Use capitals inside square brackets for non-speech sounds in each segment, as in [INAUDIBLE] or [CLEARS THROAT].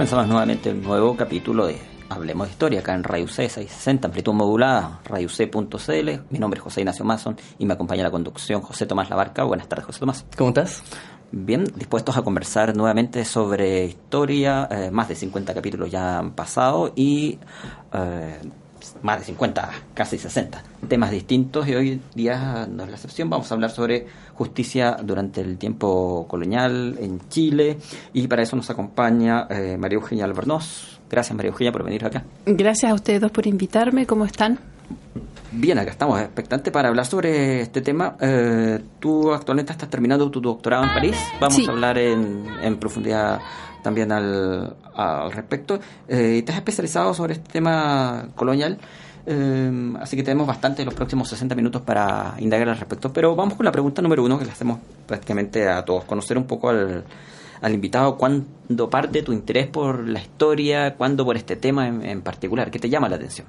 Comenzamos nuevamente un nuevo capítulo de Hablemos de Historia acá en Radio C 660, amplitud modulada, radioc.cl. Mi nombre es José Ignacio Mason y me acompaña la conducción José Tomás Labarca. Buenas tardes, José Tomás. ¿Cómo estás? Bien, dispuestos a conversar nuevamente sobre historia. Eh, más de 50 capítulos ya han pasado y eh, más de 50, casi 60 temas distintos y hoy día no es la excepción. Vamos a hablar sobre justicia durante el tiempo colonial en Chile y para eso nos acompaña eh, María Eugenia Albornoz. Gracias María Eugenia por venir acá. Gracias a ustedes dos por invitarme. ¿Cómo están? Bien, acá estamos expectantes para hablar sobre este tema. Eh, tú actualmente estás terminando tu doctorado en París. Vamos a hablar en, en profundidad también al, al respecto. Eh, te has especializado sobre este tema colonial. Eh, así que tenemos bastante los próximos 60 minutos para indagar al respecto. Pero vamos con la pregunta número uno que le hacemos prácticamente a todos. Conocer un poco al, al invitado cuándo parte tu interés por la historia, cuándo por este tema en, en particular. ¿Qué te llama la atención?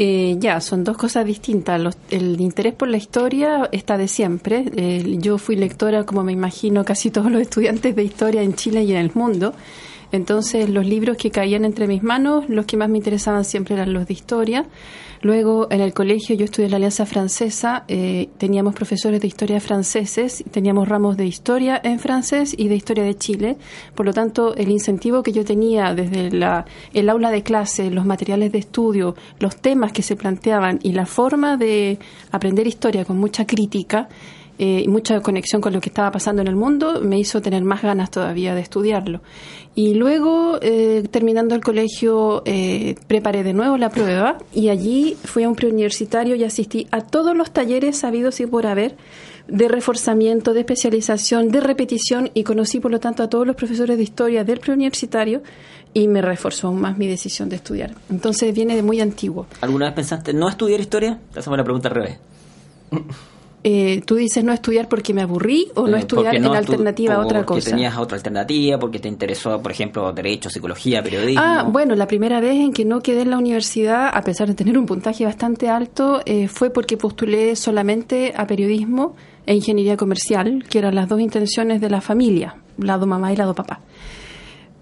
Eh, ya, son dos cosas distintas. Los, el interés por la historia está de siempre. Eh, yo fui lectora, como me imagino, casi todos los estudiantes de historia en Chile y en el mundo. Entonces, los libros que caían entre mis manos, los que más me interesaban siempre eran los de historia. Luego, en el colegio, yo estudié en la Alianza Francesa, eh, teníamos profesores de historia franceses, teníamos ramos de historia en francés y de historia de Chile. Por lo tanto, el incentivo que yo tenía desde la, el aula de clase, los materiales de estudio, los temas que se planteaban y la forma de aprender historia con mucha crítica, eh, y mucha conexión con lo que estaba pasando en el mundo, me hizo tener más ganas todavía de estudiarlo. Y luego, eh, terminando el colegio, eh, preparé de nuevo la prueba y allí fui a un preuniversitario y asistí a todos los talleres sabidos y por haber de reforzamiento, de especialización, de repetición y conocí por lo tanto a todos los profesores de historia del preuniversitario y me reforzó aún más mi decisión de estudiar. Entonces viene de muy antiguo. ¿Alguna vez pensaste no estudiar historia? Te hacemos la pregunta al revés. [LAUGHS] Eh, tú dices no estudiar porque me aburrí o no Eh, estudiar porque no en alternativa a otra Porque cosa. tenías otra alternativa, porque te interesó, por ejemplo, derecho, psicología, periodismo. Ah, bueno, la primera vez en que no quedé en la universidad, a pesar de tener un puntaje bastante alto, eh, fue porque postulé solamente a periodismo e ingeniería comercial, que eran las dos intenciones de la familia, lado mamá y lado papá.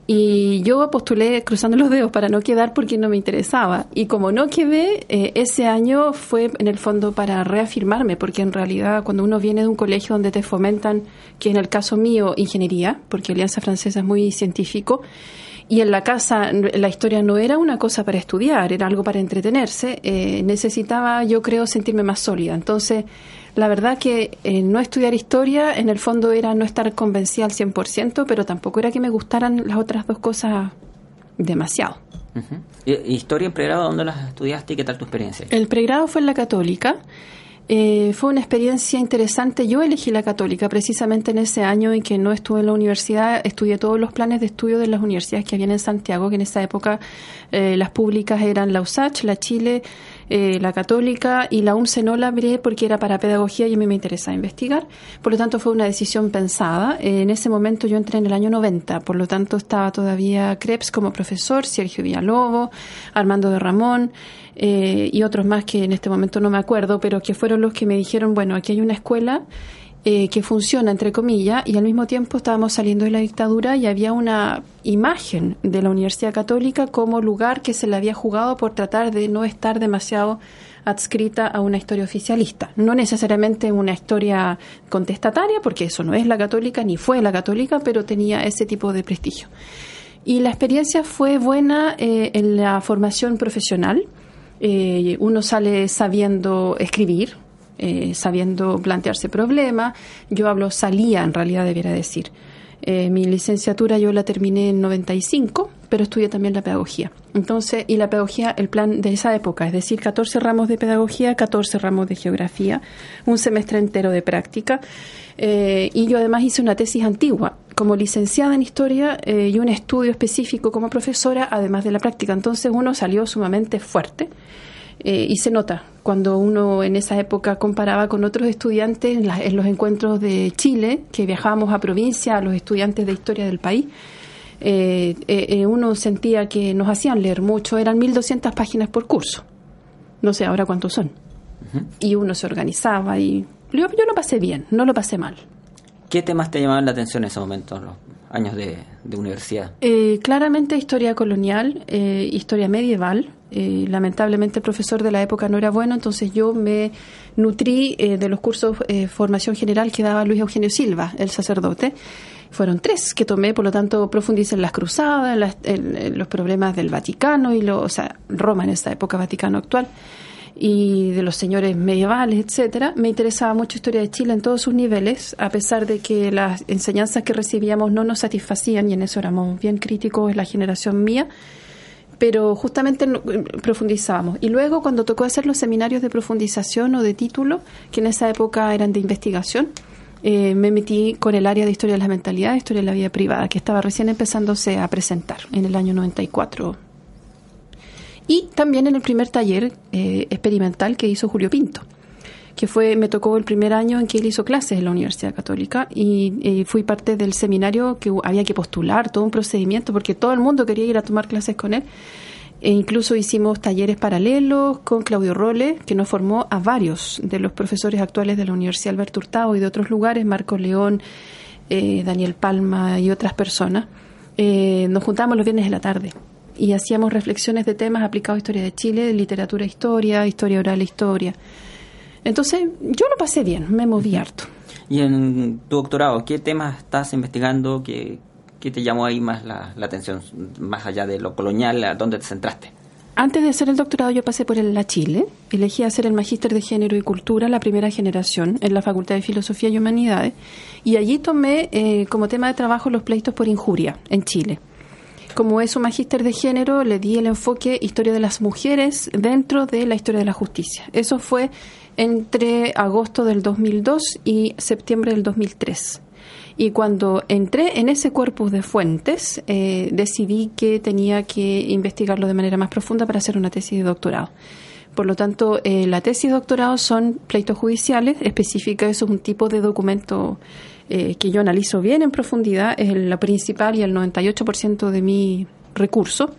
Y yo postulé cruzando los dedos para no quedar porque no me interesaba. Y como no quedé, eh, ese año fue en el fondo para reafirmarme, porque en realidad cuando uno viene de un colegio donde te fomentan, que en el caso mío, ingeniería, porque Alianza Francesa es muy científico, y en la casa la historia no era una cosa para estudiar, era algo para entretenerse, eh, necesitaba yo creo sentirme más sólida. Entonces, la verdad que eh, no estudiar historia en el fondo era no estar convencida al 100%, pero tampoco era que me gustaran las otras dos cosas demasiado. Ujú. ¿Y- ¿Historia en pregrado dónde las estudiaste y qué tal tu experiencia? El pregrado fue en la católica. Eh, fue una experiencia interesante. Yo elegí la católica precisamente en ese año en que no estuve en la universidad. Estudié todos los planes de estudio de las universidades que habían en Santiago, que en esa época eh, las públicas eran la USACH, la Chile, eh, la católica y la UNCE no la abrí porque era para pedagogía y a mí me interesaba investigar. Por lo tanto, fue una decisión pensada. Eh, en ese momento yo entré en el año 90, por lo tanto estaba todavía Krebs como profesor, Sergio Villalobos, Armando de Ramón eh, y otros más que en este momento no me acuerdo, pero que fueron los que me dijeron, bueno, aquí hay una escuela eh, que funciona, entre comillas, y al mismo tiempo estábamos saliendo de la dictadura y había una imagen de la Universidad Católica como lugar que se le había jugado por tratar de no estar demasiado adscrita a una historia oficialista. No necesariamente una historia contestataria, porque eso no es la católica ni fue la católica, pero tenía ese tipo de prestigio. Y la experiencia fue buena eh, en la formación profesional. Eh, uno sale sabiendo escribir, eh, sabiendo plantearse problemas. Yo hablo salía, en realidad debiera decir. Eh, mi licenciatura yo la terminé en 95, pero estudié también la pedagogía. Entonces, y la pedagogía, el plan de esa época, es decir, 14 ramos de pedagogía, 14 ramos de geografía, un semestre entero de práctica. Eh, y yo además hice una tesis antigua como licenciada en historia eh, y un estudio específico como profesora, además de la práctica. Entonces uno salió sumamente fuerte eh, y se nota cuando uno en esa época comparaba con otros estudiantes en, los encuentros de Chile, que viajábamos a provincia, a los estudiantes de historia del país. Eh, uno sentía que nos hacían leer mucho, eran 1.200 páginas por curso. No sé ahora cuántos son. Y uno se organizaba y yo, yo lo pasé bien, no lo pasé mal. ¿Qué temas te llamaban la atención en ese momento, en los años de, universidad? Eh, claramente historia colonial, eh, historia medieval. Eh, lamentablemente el profesor de la época no era bueno, entonces yo me nutrí de los cursos de formación general que daba Luis Eugenio Silva, el sacerdote. Fueron tres que tomé, por lo tanto profundicé en las cruzadas, en, los problemas del Vaticano y lo, o sea, Roma en esa época, Vaticano actual y de los señores medievales, etcétera, me interesaba mucho historia de Chile en todos sus niveles, a pesar de que las enseñanzas que recibíamos no nos satisfacían y en eso éramos bien críticos en la generación mía, pero justamente profundizábamos. Y luego cuando tocó hacer los seminarios de profundización o de título, que en esa época eran de investigación, eh, me metí con el área de historia de la mentalidad, historia de la vida privada, que estaba recién empezándose a presentar en el año 94 y también en el primer taller eh, experimental que hizo Julio Pinto, que fue, me tocó el primer año en que él hizo clases en la Universidad Católica y fui parte del seminario que había que postular, todo un procedimiento, porque todo el mundo quería ir a tomar clases con él. E incluso hicimos talleres paralelos con Claudio Role, que nos formó a varios de los profesores actuales de la Universidad Alberto Hurtado y de otros lugares, Marco León, eh, Daniel Palma y otras personas. Eh, nos juntamos los viernes de la tarde y hacíamos reflexiones de temas aplicados a historia de Chile, literatura historia, historia oral historia. Entonces, yo lo pasé bien, me moví harto. ¿Y en tu doctorado, qué temas estás investigando? ¿Qué, qué te llamó ahí más la, atención, más allá de lo colonial? ¿A dónde te centraste? Antes de hacer el doctorado yo pasé por el, la Chile, elegí hacer el magíster de género y cultura, la primera generación, en la Facultad de Filosofía y Humanidades, y allí tomé eh, como tema de trabajo los pleitos por injuria en Chile como es un magíster de género, le di el enfoque historia de las mujeres dentro de la historia de la justicia. Eso fue entre agosto del 2002 y septiembre del 2003. Y cuando entré en ese cuerpo de fuentes, eh, decidí que tenía que investigarlo de manera más profunda para hacer una tesis de doctorado. Por lo tanto, eh, la tesis de doctorado son pleitos judiciales, específica, eso es un tipo de documento eh, que yo analizo bien en profundidad, es la principal y el 98% de mi recurso.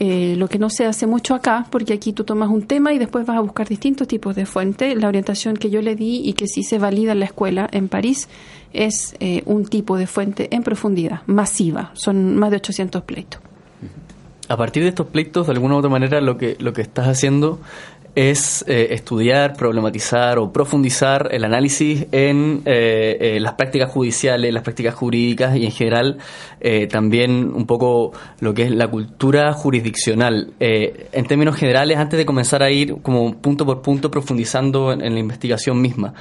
Eh, lo que no se hace mucho acá, porque aquí tú tomas un tema y después vas a buscar distintos tipos de fuentes. La orientación que yo le di y que sí se valida en la escuela en París es eh, un tipo de fuente en profundidad, masiva. Son más de 800 pleitos. A partir de estos pleitos, de alguna u otra manera, lo que, lo que estás haciendo es eh, estudiar, problematizar o profundizar el análisis en eh, eh, las prácticas judiciales, las prácticas jurídicas y en general también un poco lo que es la cultura jurisdiccional. en términos generales, antes de comenzar a ir como punto por punto profundizando en la investigación misma,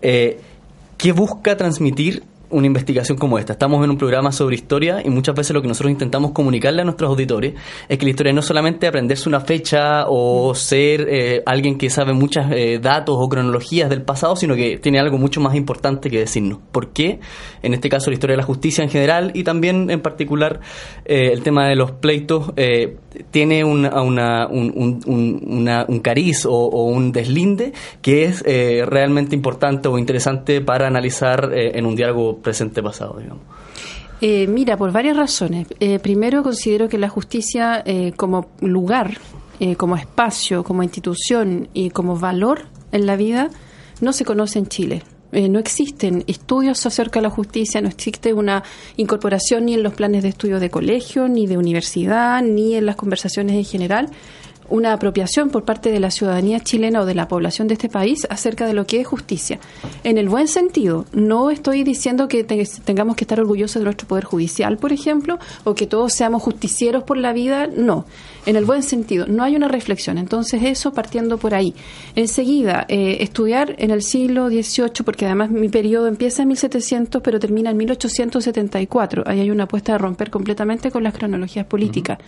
¿qué busca transmitir una investigación como esta. Estamos en un programa sobre historia y muchas veces lo que nosotros intentamos comunicarle a nuestros auditores es que la historia no solamente aprenderse una fecha o ser eh, alguien que sabe muchos eh, datos o cronologías del pasado, sino que tiene algo mucho más importante que decirnos. ¿Por qué? En este caso la historia de la justicia en general y también en particular eh, el tema de los pleitos tiene una, un, un, cariz o, un deslinde que es realmente importante o interesante para analizar en un diálogo presente pasado, digamos? Eh, mira, por varias razones. Eh, primero, considero que la justicia eh, como lugar, como espacio, como institución y como valor en la vida no se conoce en Chile. no existen estudios acerca de la justicia, no existe una incorporación ni en los planes de estudio de colegio, ni de universidad, ni en las conversaciones en general una apropiación por parte de la ciudadanía chilena o de la población de este país acerca de lo que es justicia. En el buen sentido, no estoy diciendo que tengamos que estar orgullosos de nuestro poder judicial, por ejemplo, o que todos seamos justicieros por la vida, no. En el buen sentido, no hay una reflexión. Entonces, eso partiendo por ahí. Enseguida, eh, estudiar en el siglo XVIII, porque además mi periodo empieza en 1700, pero termina en 1874. Ahí hay una apuesta de romper completamente con las cronologías políticas.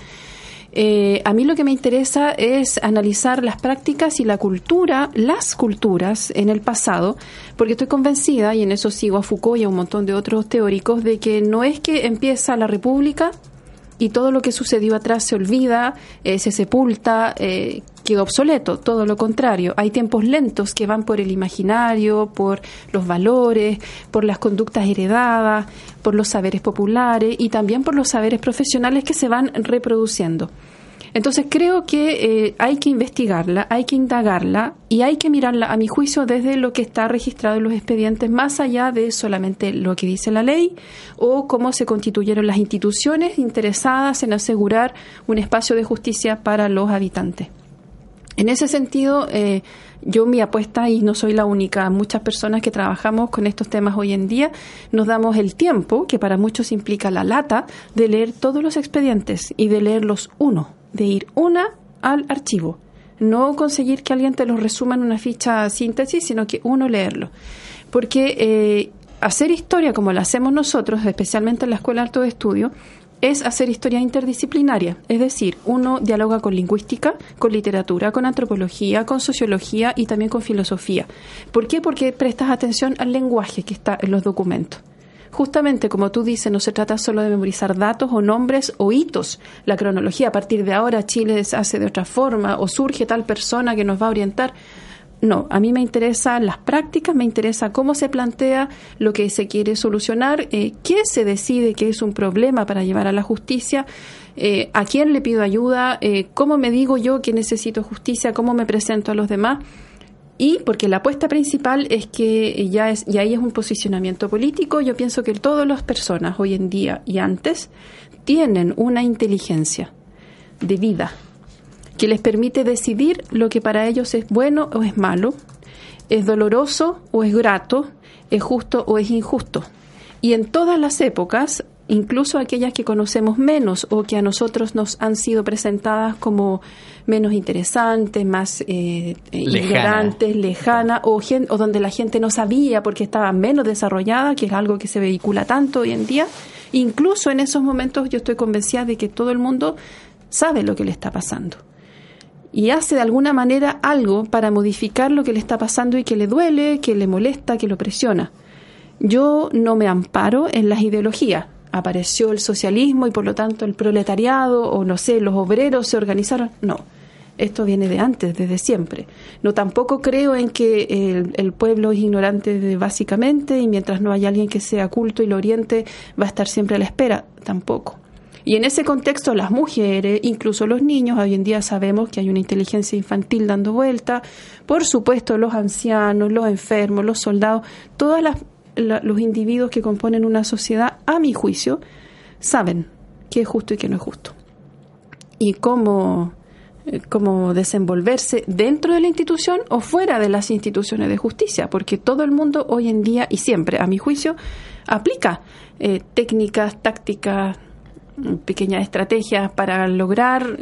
Eh, a mí lo que me interesa es analizar las prácticas y la cultura, las culturas en el pasado, porque estoy convencida, y en eso sigo a Foucault y a un montón de otros teóricos, de que no es que empieza la República y todo lo que sucedió atrás se olvida, eh, se sepulta, eh, queda obsoleto, todo lo contrario. Hay tiempos lentos que van por el imaginario, por los valores, por las conductas heredadas, por los saberes populares y también por los saberes profesionales que se van reproduciendo. Entonces creo que eh, hay que investigarla, hay que indagarla y hay que mirarla, a mi juicio, desde lo que está registrado en los expedientes, más allá de solamente lo que dice la ley o cómo se constituyeron las instituciones interesadas en asegurar un espacio de justicia para los habitantes. En ese sentido, eh, yo mi apuesta, y no soy la única, muchas personas que trabajamos con estos temas hoy en día, nos damos el tiempo, que para muchos implica la lata, de leer todos los expedientes y de leerlos uno de ir una al archivo. No conseguir que alguien te lo resuma en una ficha síntesis, sino que uno leerlo. Porque eh, hacer historia como la hacemos nosotros, especialmente en la Escuela de Alto de Estudio, es hacer historia interdisciplinaria, es decir, uno dialoga con lingüística, con literatura, con antropología, con sociología y también con filosofía. ¿Por qué? Porque prestas atención al lenguaje que está en los documentos. Justamente, como tú dices, no se trata solo de memorizar datos o nombres o hitos. La cronología, a partir de ahora, Chile se hace de otra forma o surge tal persona que nos va a orientar. No, a mí me interesan las prácticas, me interesa cómo se plantea lo que se quiere solucionar, eh, qué se decide que es un problema para llevar a la justicia, eh, a quién le pido ayuda, eh, cómo me digo yo que necesito justicia, cómo me presento a los demás. Y porque la apuesta principal es que ya es, y ahí es un posicionamiento político, yo pienso que todas las personas hoy en día y antes tienen una inteligencia de vida que les permite decidir lo que para ellos es bueno o es malo, es doloroso o es grato, es justo o es injusto. Y en todas las épocas incluso aquellas que conocemos menos o que a nosotros nos han sido presentadas como menos interesantes, más eh, ignorantes, lejanas, o, o donde la gente no sabía porque estaba menos desarrollada, que es algo que se vehicula tanto hoy en día. Incluso en esos momentos yo estoy convencida de que todo el mundo sabe lo que le está pasando y hace de alguna manera algo para modificar lo que le está pasando y que le duele, que le molesta, que lo presiona. Yo no me amparo en las ideologías apareció el socialismo y por lo tanto el proletariado o no sé, los obreros se organizaron. No, esto viene de antes, desde siempre. No tampoco creo en que el, pueblo es ignorante de, básicamente y mientras no haya alguien que sea culto y lo oriente va a estar siempre a la espera, tampoco. Y en ese contexto las mujeres, incluso los niños, hoy en día sabemos que hay una inteligencia infantil dando vuelta, por supuesto los ancianos, los enfermos, los soldados, todas las los individuos que componen una sociedad, a mi juicio, saben qué es justo y qué no es justo. Y cómo, eh, cómo desenvolverse dentro de la institución o fuera de las instituciones de justicia, porque todo el mundo hoy en día y siempre, a mi juicio, aplica eh, técnicas, tácticas, pequeñas estrategias para lograr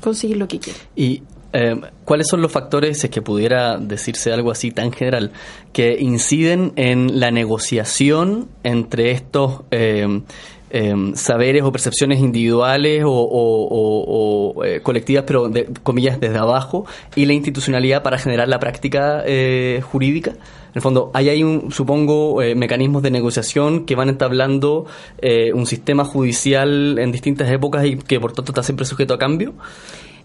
conseguir lo que quiere. Y eh, ¿cuáles son los factores, es que pudiera decirse algo así tan general, que inciden en la negociación entre estos eh, eh, saberes o percepciones individuales o, colectivas, pero de comillas desde abajo, y la institucionalidad para generar la práctica jurídica? En el fondo, hay ahí, un, supongo, mecanismos de negociación que van entablando un sistema judicial en distintas épocas y que por tanto está siempre sujeto a cambio.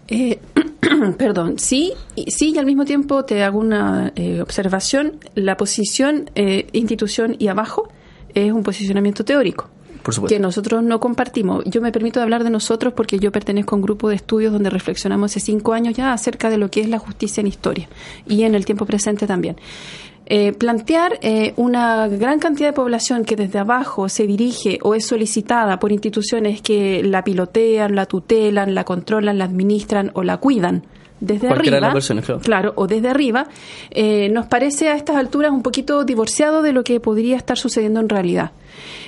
Eh, [CLEARS THROAT] perdón, sí, sí, y al mismo tiempo te hago una eh, observación. La posición eh, institución y abajo es un posicionamiento teórico. Que nosotros no compartimos. Yo me permito hablar de nosotros porque yo pertenezco a un grupo de estudios donde reflexionamos hace cinco años ya acerca de lo que es la justicia en historia y en el tiempo presente también. Eh, plantear eh, una gran cantidad de población que desde abajo se dirige o es solicitada por instituciones que la pilotean, la tutelan, la controlan, la administran o la cuidan desde arriba, claro. o desde arriba, eh, nos parece a estas alturas un poquito divorciado de lo que podría estar sucediendo en realidad.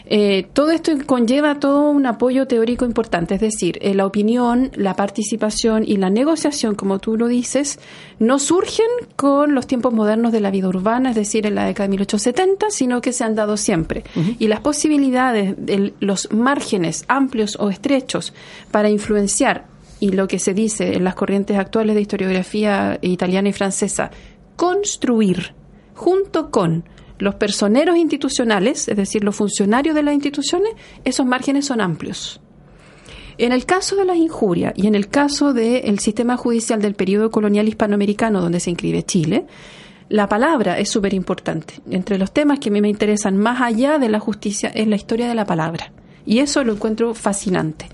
Eh, todo esto conlleva todo un apoyo teórico importante, es decir, eh, la opinión, la participación y la negociación, como tú lo dices, no surgen con los tiempos modernos de la vida urbana, es decir, en la década de 1870, sino que se han dado siempre. Y las posibilidades, de los márgenes amplios o estrechos para influenciar y lo que se dice en las corrientes actuales de historiografía italiana y francesa, construir junto con los personeros institucionales, es decir, los funcionarios de las instituciones, esos márgenes son amplios. En el caso de las injurias y en el caso del sistema judicial del periodo colonial hispanoamericano donde se inscribe Chile, la palabra es súper importante. Entre los temas que a mí me interesan más allá de la justicia es la historia de la palabra. Y eso lo encuentro fascinante.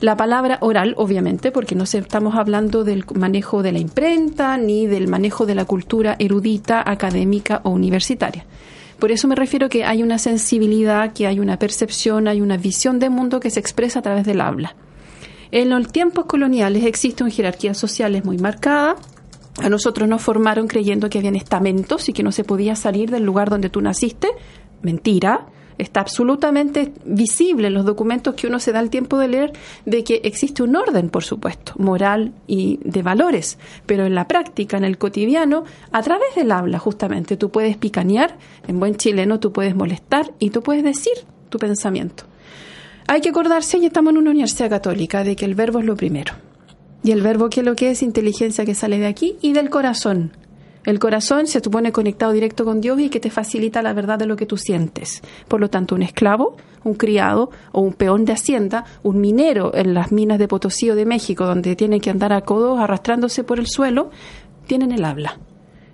La palabra oral, obviamente, porque no estamos hablando del manejo de la imprenta ni del manejo de la cultura erudita, académica o universitaria. Por eso me refiero que hay una sensibilidad, que hay una percepción, hay una visión de mundo que se expresa a través del habla. En los tiempos coloniales existe una jerarquía social muy marcada. A nosotros nos formaron creyendo que habían estamentos y que no se podía salir del lugar donde tú naciste. Mentira está absolutamente visible en los documentos que uno se da el tiempo de leer de que existe un orden, por supuesto, moral y de valores, pero en la práctica, en el cotidiano, a través del habla, justamente, tú puedes picanear, en buen chileno tú puedes molestar y tú puedes decir tu pensamiento. Hay que acordarse, y estamos en una universidad católica, de que el verbo es lo primero. Y el verbo que lo que es inteligencia que sale de aquí y del corazón, el corazón se supone conectado directo con Dios y que te facilita la verdad de lo que tú sientes. Por lo tanto, un esclavo, un criado o un peón de hacienda, un minero en las minas de Potosí o de México, donde tienen que andar a codos arrastrándose por el suelo, tienen el habla.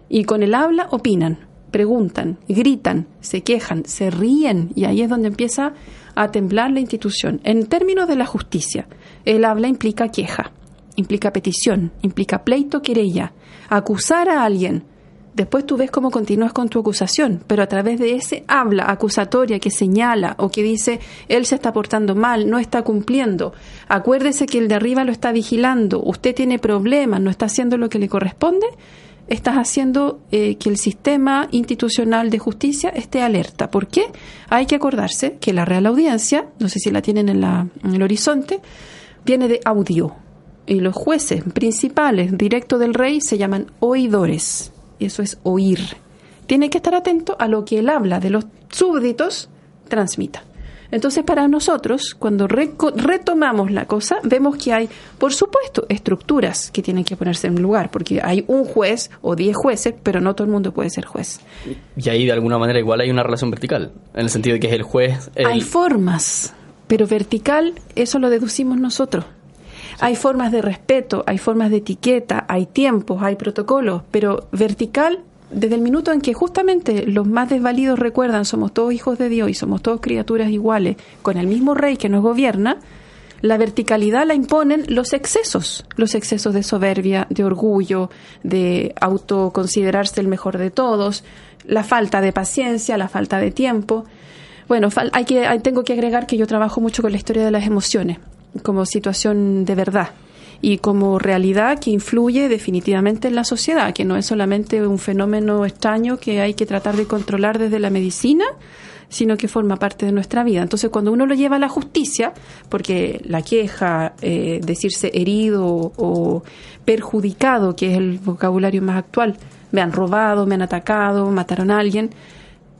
Y con el habla opinan, preguntan, gritan, se quejan, se ríen y ahí es donde empieza a temblar la institución. En términos de la justicia, el habla implica queja implica petición, implica pleito, querella, acusar a alguien. Después tú ves cómo continúas con tu acusación, pero a través de ese habla acusatoria que señala o que dice él se está portando mal, no está cumpliendo, acuérdese que el de arriba lo está vigilando, usted tiene problemas, no está haciendo lo que le corresponde, estás haciendo eh, que el sistema institucional de justicia esté alerta. ¿Por qué? Hay que acordarse que la Real Audiencia, no sé si la tienen en, la, en el horizonte, viene de audio y los jueces principales directos del rey se llaman oidores. Y eso es oír. Tiene que estar atento a lo que él habla de los súbditos transmita. Entonces, para nosotros, cuando retomamos la cosa, vemos que hay, por supuesto, estructuras que tienen que ponerse en lugar, porque hay un juez o diez jueces, pero no todo el mundo puede ser juez. Y ahí, de alguna manera, igual hay una relación vertical, en el sentido de que es el juez. Hay formas, pero vertical, eso lo deducimos nosotros. Hay formas de respeto, hay formas de etiqueta, hay tiempos, hay protocolos, pero vertical, desde el minuto en que justamente los más desvalidos recuerdan somos todos hijos de Dios y somos todos criaturas iguales, con el mismo rey que nos gobierna, la verticalidad la imponen los excesos, los excesos de soberbia, de orgullo, de autoconsiderarse el mejor de todos, la falta de paciencia, la falta de tiempo. Bueno, hay que, tengo que agregar que yo trabajo mucho con la historia de las emociones como situación de verdad y como realidad que influye definitivamente en la sociedad, que no es solamente un fenómeno extraño que hay que tratar de controlar desde la medicina, sino que forma parte de nuestra vida. Entonces, cuando uno lo lleva a la justicia, porque la queja, eh, decirse herido o perjudicado, que es el vocabulario más actual, me han robado, me han atacado, mataron a alguien,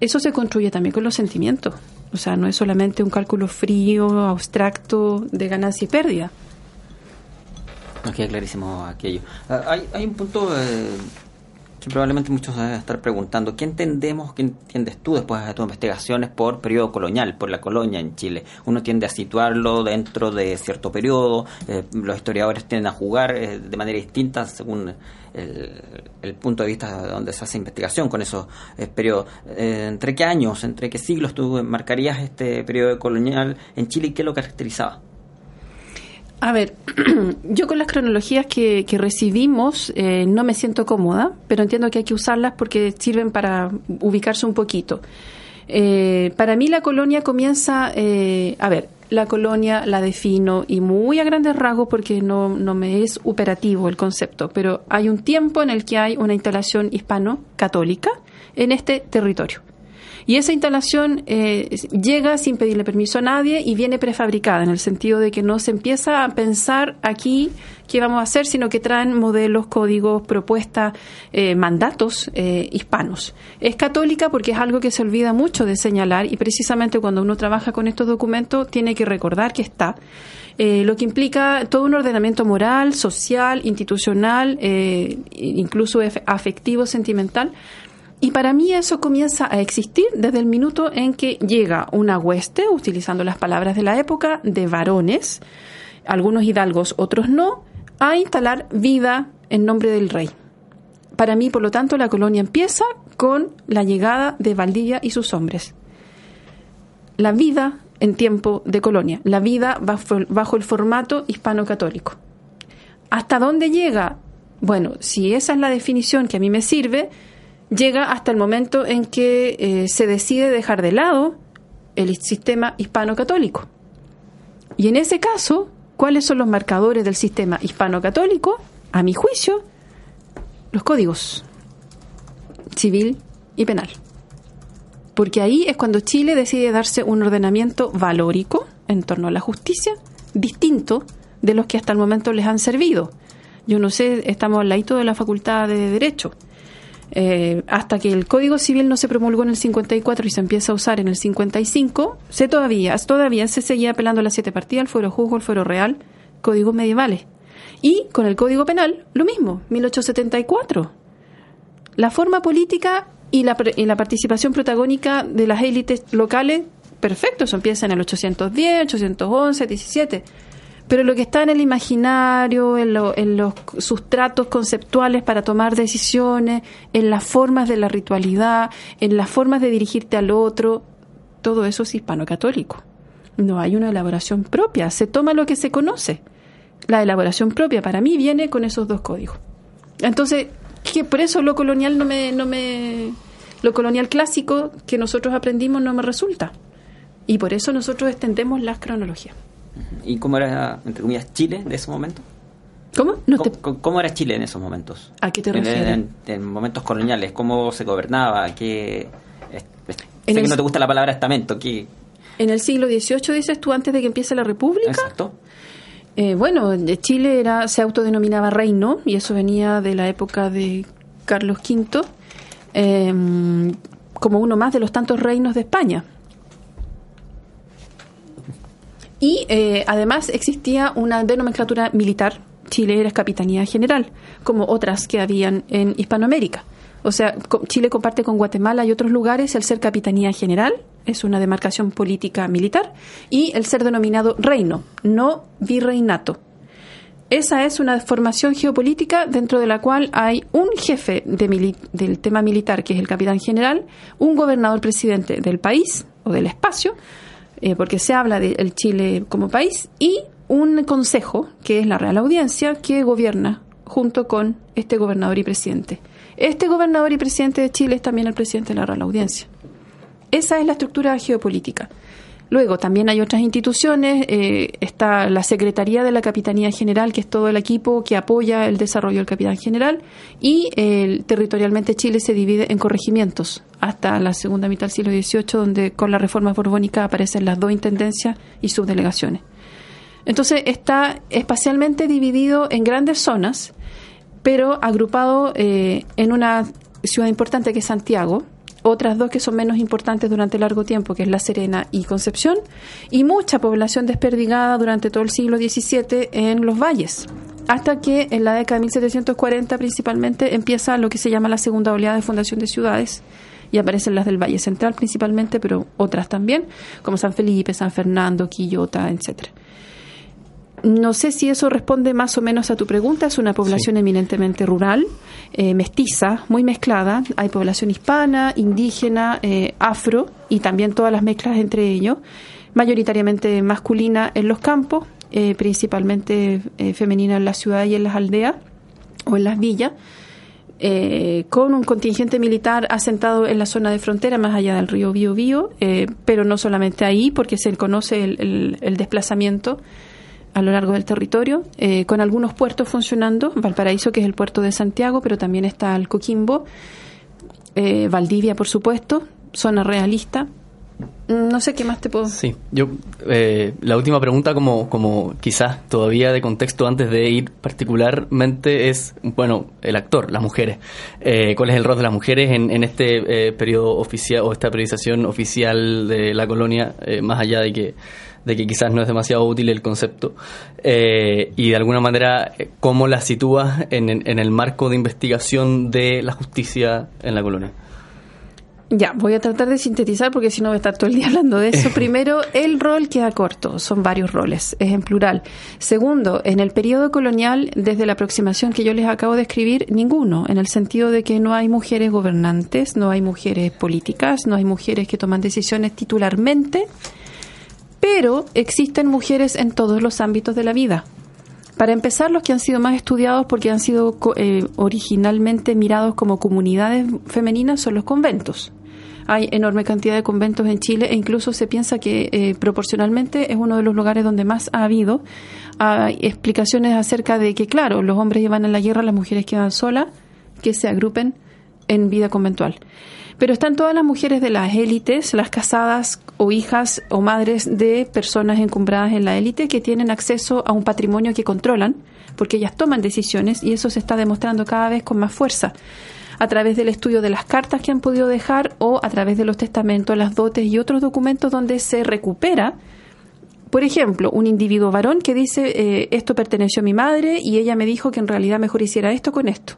eso se construye también con los sentimientos. O sea, no es solamente un cálculo frío, abstracto de ganancia y pérdida. Nos queda clarísimo aquello. Ah, hay, hay un punto eh, probablemente muchos deben estar preguntando. ¿Qué entendemos, qué entiendes tú después de tus investigaciones por periodo colonial, por la colonia en Chile? Uno tiende a situarlo dentro de cierto periodo, eh, los historiadores tienden a jugar eh, de manera distinta según el, punto de vista donde se hace investigación con esos eh, periodos. Eh, ¿Entre qué años, entre qué siglos tú marcarías este periodo colonial en Chile y qué lo caracterizaba? A ver, [CLEARS THROAT] yo con las cronologías que, recibimos eh, no me siento cómoda, pero entiendo que hay que usarlas porque sirven para ubicarse un poquito. Eh, para mí la colonia comienza, eh, a ver, la colonia la defino y muy a grandes rasgos porque no, no me es operativo el concepto, pero hay un tiempo en el que hay una instalación hispano-católica en este territorio. Y esa instalación eh, llega sin pedirle permiso a nadie y viene prefabricada, en el sentido de que no se empieza a pensar aquí qué vamos a hacer, sino que traen modelos, códigos, propuestas, eh, mandatos eh, hispanos. Es católica porque es algo que se olvida mucho de señalar y precisamente cuando uno trabaja con estos documentos tiene que recordar que está. lo que implica todo un ordenamiento moral, social, institucional, incluso afectivo, sentimental, y para mí eso comienza a existir desde el minuto en que llega una hueste, utilizando las palabras de la época, de varones, algunos hidalgos, otros no, a instalar vida en nombre del rey. Para mí, por lo tanto, la colonia empieza con la llegada de Valdivia y sus hombres. La vida en tiempo de colonia, la vida bajo, bajo el formato hispano-católico. ¿Hasta dónde llega? Bueno, si esa es la definición que a mí me sirve, llega hasta el momento en que eh, se decide dejar de lado el sistema hispano-católico. Y en ese caso, ¿cuáles son los marcadores del sistema hispano-católico? A mi juicio, los códigos civil y penal. Porque ahí es cuando Chile decide darse un ordenamiento valórico en torno a la justicia, distinto de los que hasta el momento les han servido. Yo no sé, estamos al lado de la Facultad de Derecho eh, hasta que el Código Civil no se promulgó en el 54 y se empieza a usar en el 55, se todavía, todavía se seguía apelando a las siete partidas, el fuero juzgo, el fuero real, códigos medievales. Y con el Código Penal, lo mismo, 1874. La forma política y la, y la participación protagónica de las élites locales, perfecto, eso empieza en el 810, 811, 17 pero lo que está en el imaginario, en, los sustratos conceptuales para tomar decisiones, en las formas de la ritualidad, en las formas de dirigirte al otro, todo eso es hispano-católico. No hay una elaboración propia, se toma lo que se conoce. La elaboración propia para mí viene con esos dos códigos. Entonces, por eso lo colonial no me, no me, lo colonial clásico que nosotros aprendimos no me resulta. Y por eso nosotros extendemos las cronologías. ¿Y cómo era, entre comillas, Chile de ese momento? ¿Cómo? ¿Cómo, era Chile en esos momentos? ¿A qué te refieres? En, momentos coloniales, ¿cómo se gobernaba? ¿Qué, sé que no te gusta la palabra estamento. ¿qué? En el siglo XVIII, dices tú, antes de que empiece la República. Exacto. Eh, bueno, Chile era, se autodenominaba reino, y eso venía de la época de Carlos V, em, como uno más de los tantos reinos de España. Y eh, además existía una denomenclatura militar. Chile era capitanía general, como otras que habían en Hispanoamérica. O sea, Chile comparte con Guatemala y otros lugares el ser capitanía general, es una demarcación política militar, y el ser denominado reino, no virreinato. Esa es una formación geopolítica dentro de la cual hay un jefe del tema militar, que es el capitán general, un gobernador presidente del país o del espacio, eh, porque se habla del Chile como país, y un consejo, que es la Real Audiencia, que gobierna junto con este gobernador y presidente. Este gobernador y presidente de Chile es también el presidente de la Real Audiencia. Esa es la estructura geopolítica. Luego también hay otras instituciones, eh, está la Secretaría de la Capitanía General, que es todo el equipo que apoya el desarrollo del Capitán General, y territorialmente Chile se divide en corregimientos hasta la segunda mitad del siglo XVIII, donde con la reforma borbónica aparecen las dos intendencias y subdelegaciones. Entonces está espacialmente dividido en grandes zonas, pero agrupado eh, en una ciudad importante que es Santiago, otras dos que son menos importantes durante largo tiempo, que es La Serena y Concepción, y mucha población desperdigada durante todo el siglo XVII en los valles, hasta que en la década de 1740 principalmente empieza lo que se llama la segunda oleada de fundación de ciudades, y aparecen las del Valle Central principalmente, pero otras también, como San Felipe, San Fernando, Quillota, etcétera. No sé si eso responde más o menos a tu pregunta. Es una población eminentemente rural, eh, mestiza, muy mezclada. Hay población hispana, indígena, eh, afro y también todas las mezclas entre ellos. Mayoritariamente masculina en los campos eh, principalmente eh, femenina en la ciudad y en las aldeas o en las villas, eh, con un contingente militar asentado en la zona de frontera, más allá del río Biobío, pero no solamente ahí, porque se conoce el, desplazamiento a lo largo del territorio, con algunos puertos funcionando, Valparaíso, que es el puerto de Santiago, pero también está el Coquimbo, Valdivia, por supuesto, zona realista, Mm, no sé qué más te puedo. Sí, yo eh, la última pregunta como como quizás todavía de contexto antes de ir particularmente es bueno el actor, las mujeres. Eh, ¿Cuál es el rol de las mujeres en, en este eh, periodo oficial o esta periodización oficial de la colonia más allá de que de que quizás no es demasiado útil el concepto y de alguna manera cómo la sitúas en, en el marco de investigación de la justicia en la colonia? Ya, voy a tratar de sintetizar porque si no voy a estar todo el día hablando de eso. [LAUGHS] Primero, el rol queda corto, son varios roles, es en plural. Segundo, en el periodo colonial, desde la aproximación que yo les acabo de escribir, ninguno, en el sentido de que no hay mujeres gobernantes, no hay mujeres políticas, no hay mujeres que toman decisiones titularmente, pero existen mujeres en todos los ámbitos de la vida. Para empezar, los que han sido más estudiados porque han sido eh, originalmente mirados como comunidades femeninas son los conventos. Hay enorme cantidad de conventos en Chile e incluso se piensa que eh, proporcionalmente es uno de los lugares donde más ha habido hay explicaciones acerca de que, claro, los hombres llevan a la guerra, las mujeres quedan solas, que se agrupen en vida conventual. Pero están todas las mujeres de las élites, las casadas o hijas o madres de personas encumbradas en la élite que tienen acceso a un patrimonio que controlan, porque ellas toman decisiones y eso se está demostrando cada vez con más fuerza a través del estudio de las cartas que han podido dejar o a través de los testamentos, las dotes y otros documentos donde se recupera, por ejemplo, un individuo varón que dice eh, esto perteneció a mi madre y ella me dijo que en realidad mejor hiciera esto con esto.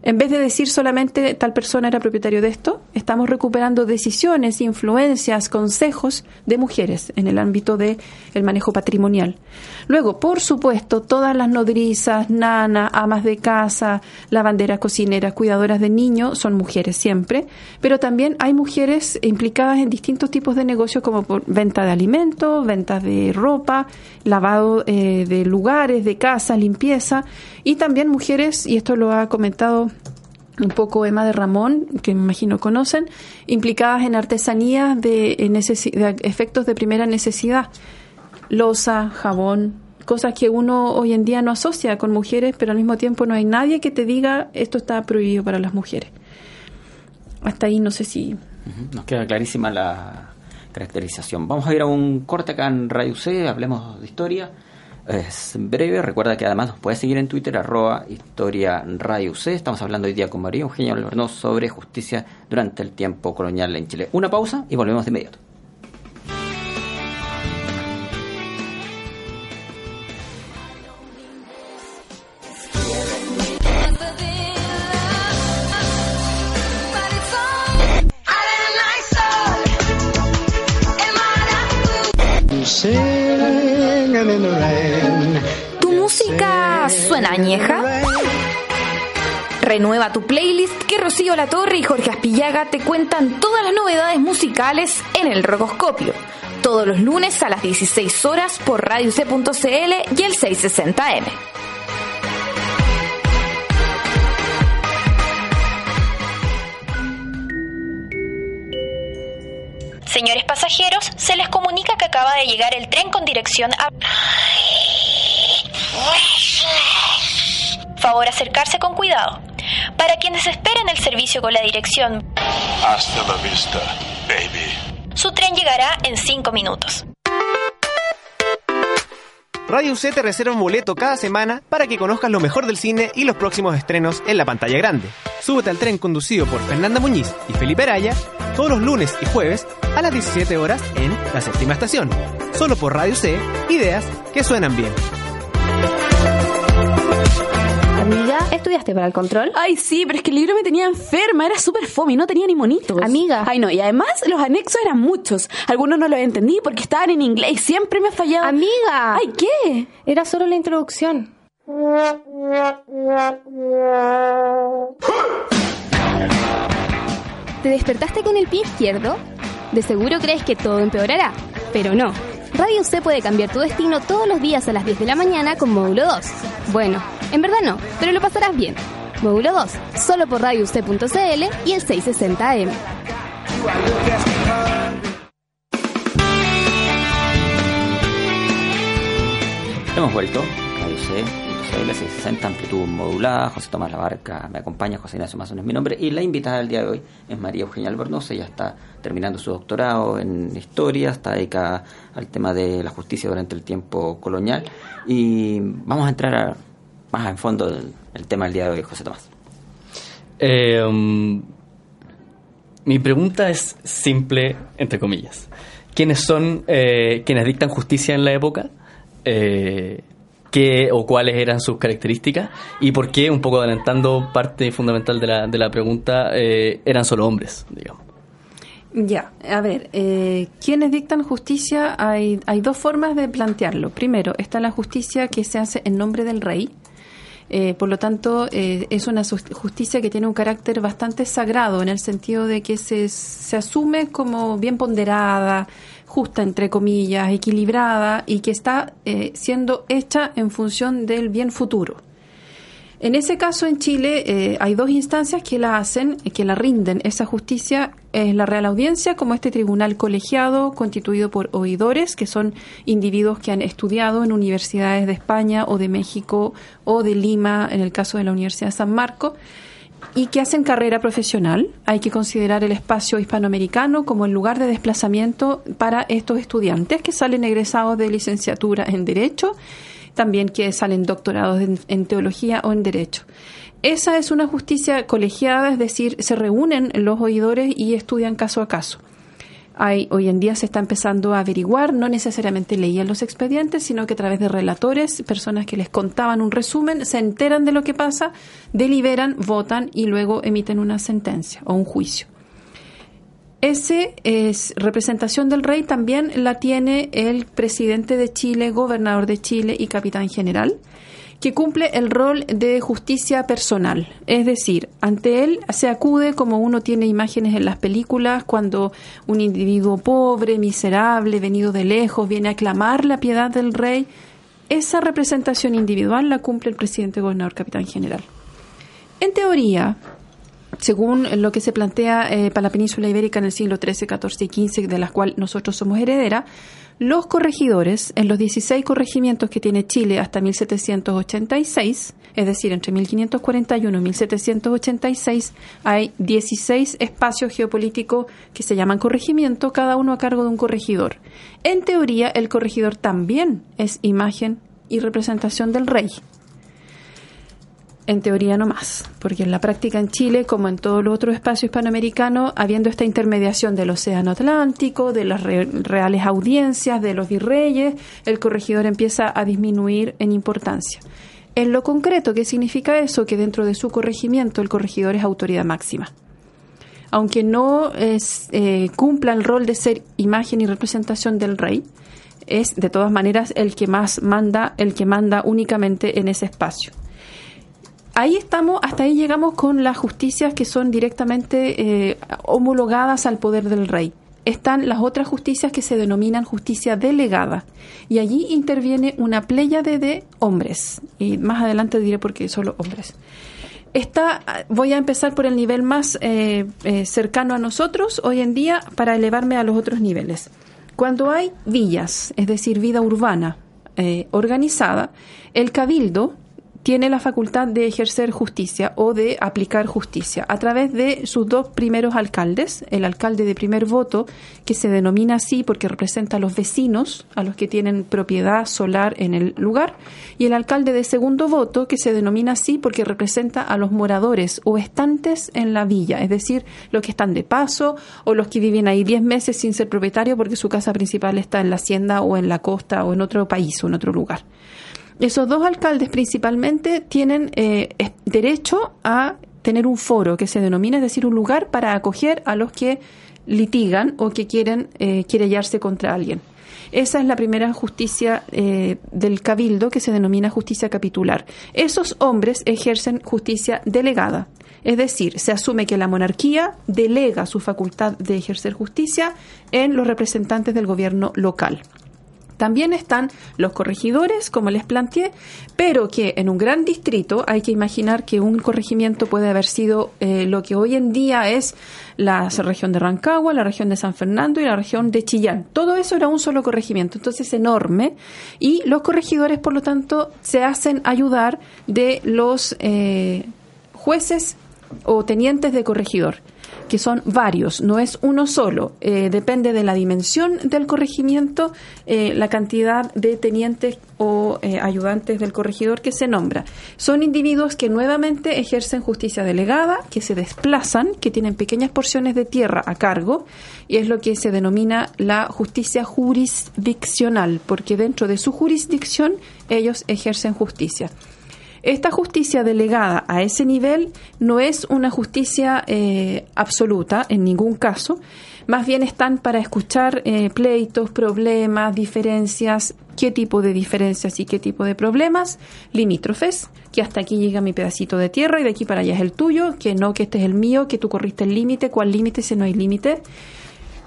En vez de decir solamente tal persona era propietario de esto, estamos recuperando decisiones, influencias, consejos de mujeres en el ámbito del el manejo patrimonial. Luego, por supuesto, todas las nodrizas, nanas, amas de casa, lavanderas, cocineras, cuidadoras de niños son mujeres siempre, pero también hay mujeres implicadas en distintos tipos de negocios como por venta de alimentos, venta de ropa, lavado eh, de lugares, de casa, limpieza, y también mujeres, y esto lo ha comentado un poco Emma de Ramón, que me imagino conocen, implicadas en artesanías de, de efectos de primera necesidad losa, jabón, cosas que uno hoy en día no asocia con mujeres, pero al mismo tiempo no hay nadie que te diga esto está prohibido para las mujeres. Hasta ahí no sé si... Nos queda clarísima la caracterización. Vamos a ir a un corte acá en Radio C, hablemos de historia. Es breve, recuerda que además nos puedes seguir en Twitter, arroba historia Radio C. Estamos hablando hoy día con María Eugenia Albornoz sobre justicia durante el tiempo colonial en Chile. Una pausa y volvemos de inmediato. ¿Tu suena añeja? Renueva tu playlist que Rocío La Torre y Jorge Aspillaga te cuentan todas las novedades musicales en el Rocoscopio. Todos los lunes a las 16 horas por Radio C.cl y el 660M. Señores pasajeros, se les comunica que acaba de llegar el tren con dirección a... Favor acercarse con cuidado. Para quienes esperen el servicio con la dirección... Hasta la vista, baby. Su tren llegará en 5 minutos. Radio UC te reserva un boleto cada semana para que conozcas lo mejor del cine y los próximos estrenos en la pantalla grande. Súbete al tren conducido por Fernanda Muñiz y Felipe Araya todos los lunes y jueves a las 17 horas en la séptima estación. Solo por Radio C, ideas que suenan bien. Amiga, ¿estudiaste para el control? Ay, sí, pero es que el libro me tenía enferma, era súper fome, no tenía ni monitos. Amiga. Ay, no, y además los anexos eran muchos. Algunos no los entendí porque estaban en inglés y siempre me ha fallado. Amiga. Ay, ¿qué? Era solo la introducción. ¿Te despertaste con el pie izquierdo? De seguro crees que todo empeorará, pero no. Radio C puede cambiar tu destino todos los días a las 10 de la mañana con Módulo 2. Bueno, en verdad no, pero lo pasarás bien. Módulo 2, solo por RadioUC.cl y el 660 AM. Hemos vuelto, Radio C, 660, amplitud modulada, José Tomás Labarca me acompaña, José Ignacio Mazón es mi nombre, y la invitada del día de hoy es María Eugenia Albornoz, ella está terminando su doctorado en historia, está dedicada al tema de la justicia durante el tiempo colonial, y vamos a entrar más en fondo del el tema del día de hoy, José Tomás. Eh, um, mi pregunta es simple, entre comillas. ¿Quiénes son eh, quienes dictan justicia en la época? Eh, ¿Qué o cuáles eran sus características? ¿Y por qué, un poco adelantando parte fundamental de la, de la pregunta, eh, eran solo hombres, digamos? Ya, a ver, eh, ¿quiénes dictan justicia? Hay, hay dos formas de plantearlo. Primero, está la justicia que se hace en nombre del rey, eh, por lo tanto, eh, es una justicia que tiene un carácter bastante sagrado en el sentido de que se, se asume como bien ponderada, justa, entre comillas, equilibrada y que está eh, siendo hecha en función del bien futuro. En ese caso, en Chile, eh, hay dos instancias que la hacen, que la rinden. Esa justicia es la Real Audiencia, como este tribunal colegiado constituido por oidores, que son individuos que han estudiado en universidades de España o de México o de Lima, en el caso de la Universidad de San Marcos, y que hacen carrera profesional. Hay que considerar el espacio hispanoamericano como el lugar de desplazamiento para estos estudiantes que salen egresados de licenciatura en Derecho también que salen doctorados en, teología o en derecho. Esa es una justicia colegiada, es decir, se reúnen los oidores y estudian caso a caso. Hay, hoy en día se está empezando a averiguar, no necesariamente leían los expedientes, sino que a través de relatores, personas que les contaban un resumen, se enteran de lo que pasa, deliberan, votan y luego emiten una sentencia o un juicio. Ese es representación del rey también la tiene el presidente de Chile, gobernador de Chile y capitán general, que cumple el rol de justicia personal. Es decir, ante él se acude como uno tiene imágenes en las películas cuando un individuo pobre, miserable, venido de lejos, viene a clamar la piedad del rey. Esa representación individual la cumple el presidente, gobernador, capitán general. En teoría, según lo que se plantea eh, para la península ibérica en el siglo XIII, XIV y XV, de las cuales nosotros somos heredera, los corregidores, en los 16 corregimientos que tiene Chile hasta 1786, es decir, entre 1541 y 1786, hay 16 espacios geopolíticos que se llaman corregimiento, cada uno a cargo de un corregidor. En teoría, el corregidor también es imagen y representación del rey en teoría no más, porque en la práctica en Chile, como en todo el otro espacio hispanoamericano, habiendo esta intermediación del Océano Atlántico, de las reales audiencias, de los virreyes, el corregidor empieza a disminuir en importancia. En lo concreto, ¿qué significa eso? Que dentro de su corregimiento el corregidor es autoridad máxima. Aunque no es, eh, cumpla el rol de ser imagen y representación del rey, es de todas maneras el que más manda, el que manda únicamente en ese espacio ahí estamos, hasta ahí llegamos con las justicias que son directamente eh, homologadas al poder del rey. Están las otras justicias que se denominan justicia delegada. Y allí interviene una pléyade de hombres. Y más adelante diré por qué solo hombres. Está, voy a empezar por el nivel más eh, eh, cercano a nosotros hoy en día para elevarme a los otros niveles. Cuando hay villas, es decir, vida urbana organizada, el cabildo tiene la facultad de ejercer justicia o de aplicar justicia a través de sus dos primeros alcaldes, el alcalde de primer voto, que se denomina así porque representa a los vecinos, a los que tienen propiedad solar en el lugar, y el alcalde de segundo voto, que se denomina así porque representa a los moradores o estantes en la villa, es decir, los que están de paso o los que viven ahí diez meses sin ser propietario porque su casa principal está en la hacienda o en la costa o en otro país o en otro lugar. Esos dos alcaldes principalmente tienen eh, derecho a tener un foro que se denomina, es decir, un lugar para acoger a los que litigan o que quieren eh, querellarse contra alguien. Esa es la primera justicia eh, del cabildo que se denomina justicia capitular. Esos hombres ejercen justicia delegada, es decir, se asume que la monarquía delega su facultad de ejercer justicia en los representantes del gobierno local También están los corregidores, como les planteé, pero que en un gran distrito hay que imaginar que un corregimiento puede haber sido eh, lo que hoy en día es la región de Rancagua, la región de San Fernando y la región de Chillán. Todo eso era un solo corregimiento, entonces enorme. Y los corregidores, por lo tanto, se hacen ayudar de los eh, jueces o tenientes de corregidor que son varios, no es uno solo. Eh, depende de la dimensión del corregimiento, eh, la cantidad de tenientes o eh, ayudantes del corregidor que se nombra. Son individuos que nuevamente ejercen justicia delegada, que se desplazan, que tienen pequeñas porciones de tierra a cargo, y es lo que se denomina la justicia jurisdiccional, porque dentro de su jurisdicción ellos ejercen justicia. Esta justicia delegada a ese nivel no es una justicia eh, absoluta en ningún caso, más bien están para escuchar eh, pleitos, problemas, diferencias, qué tipo de diferencias y qué tipo de problemas, limítrofes, que hasta aquí llega mi pedacito de tierra y de aquí para allá es el tuyo, que no, que este es el mío, que tú corriste el límite, cuál límite si no hay límite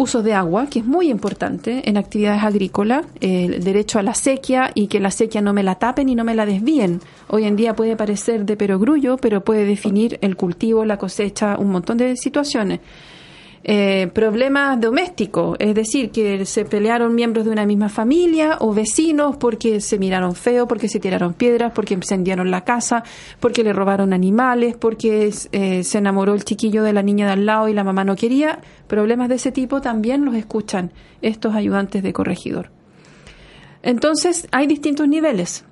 uso de agua, que es muy importante en actividades agrícolas, el derecho a la sequía y que la sequía no me la tapen y no me la desvíen. Hoy en día puede parecer de perogrullo, pero puede definir el cultivo, la cosecha, un montón de situaciones. Eh, problemas domésticos, es decir, que se pelearon miembros de una misma familia o vecinos porque se miraron feo, porque se tiraron piedras, porque incendiaron la casa, porque le robaron animales, porque eh, se enamoró el chiquillo de la niña de al lado y la mamá no quería. Problemas de ese tipo también los escuchan estos ayudantes de corregidor. Entonces, hay distintos niveles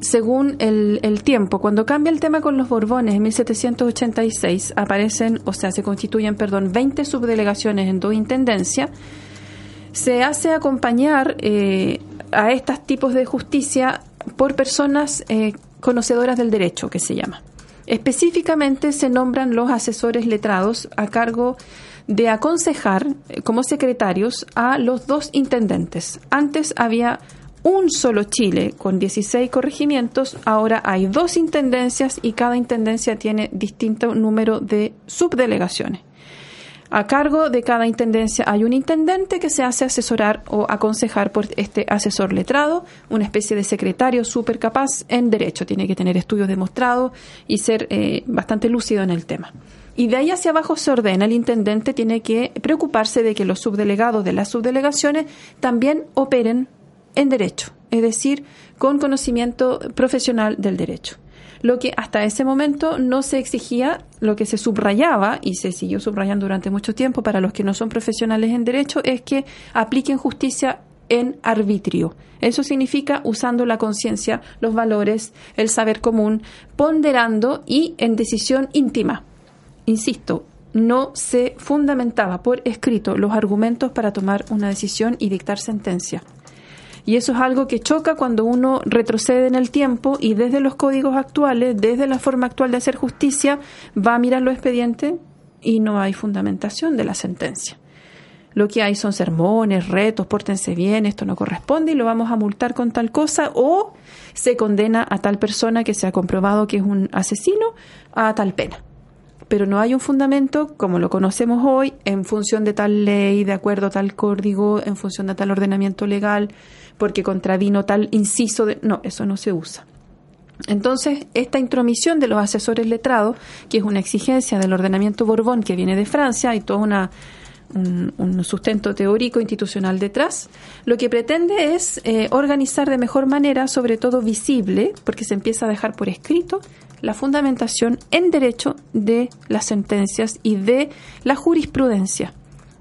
según el, el, tiempo. Cuando cambia el tema con los Borbones en 1786, aparecen, o sea, se constituyen, perdón, 20 subdelegaciones en dos intendencias. Se hace acompañar eh, a estos tipos de justicia por personas eh, conocedoras del derecho, que se llama. Específicamente se nombran los asesores letrados a cargo de aconsejar eh, como secretarios a los dos intendentes. Antes había un solo Chile con 16 corregimientos, ahora hay dos intendencias y cada intendencia tiene distinto número de subdelegaciones. A cargo de cada intendencia hay un intendente que se hace asesorar o aconsejar por este asesor letrado, una especie de secretario súper capaz en derecho. Tiene que tener estudios demostrados y ser eh, bastante lúcido en el tema. Y de ahí hacia abajo se ordena, el intendente tiene que preocuparse de que los subdelegados de las subdelegaciones también operen en derecho, es decir, con conocimiento profesional del derecho. Lo que hasta ese momento no se exigía, lo que se subrayaba y se siguió subrayando durante mucho tiempo para los que no son profesionales en derecho es que apliquen justicia en arbitrio. Eso significa usando la conciencia, los valores, el saber común, ponderando y en decisión íntima. Insisto, no se fundamentaba por escrito los argumentos para tomar una decisión y dictar sentencia. Y eso es algo que choca cuando uno retrocede en el tiempo y desde los códigos actuales, desde la forma actual de hacer justicia, va a mirar los expedientes y no hay fundamentación de la sentencia. Lo que hay son sermones, retos, pórtense bien, esto no corresponde y lo vamos a multar con tal cosa o se condena a tal persona que se ha comprobado que es un asesino a tal pena pero no hay un fundamento como lo conocemos hoy en función de tal ley, de acuerdo a tal código, en función de tal ordenamiento legal, porque contravino tal inciso de... No, eso no se usa. Entonces, esta intromisión de los asesores letrados, que es una exigencia del ordenamiento Borbón que viene de Francia y todo una, un, sustento teórico institucional detrás, lo que pretende es eh, organizar de mejor manera, sobre todo visible, porque se empieza a dejar por escrito, la fundamentación en derecho de las sentencias y de la jurisprudencia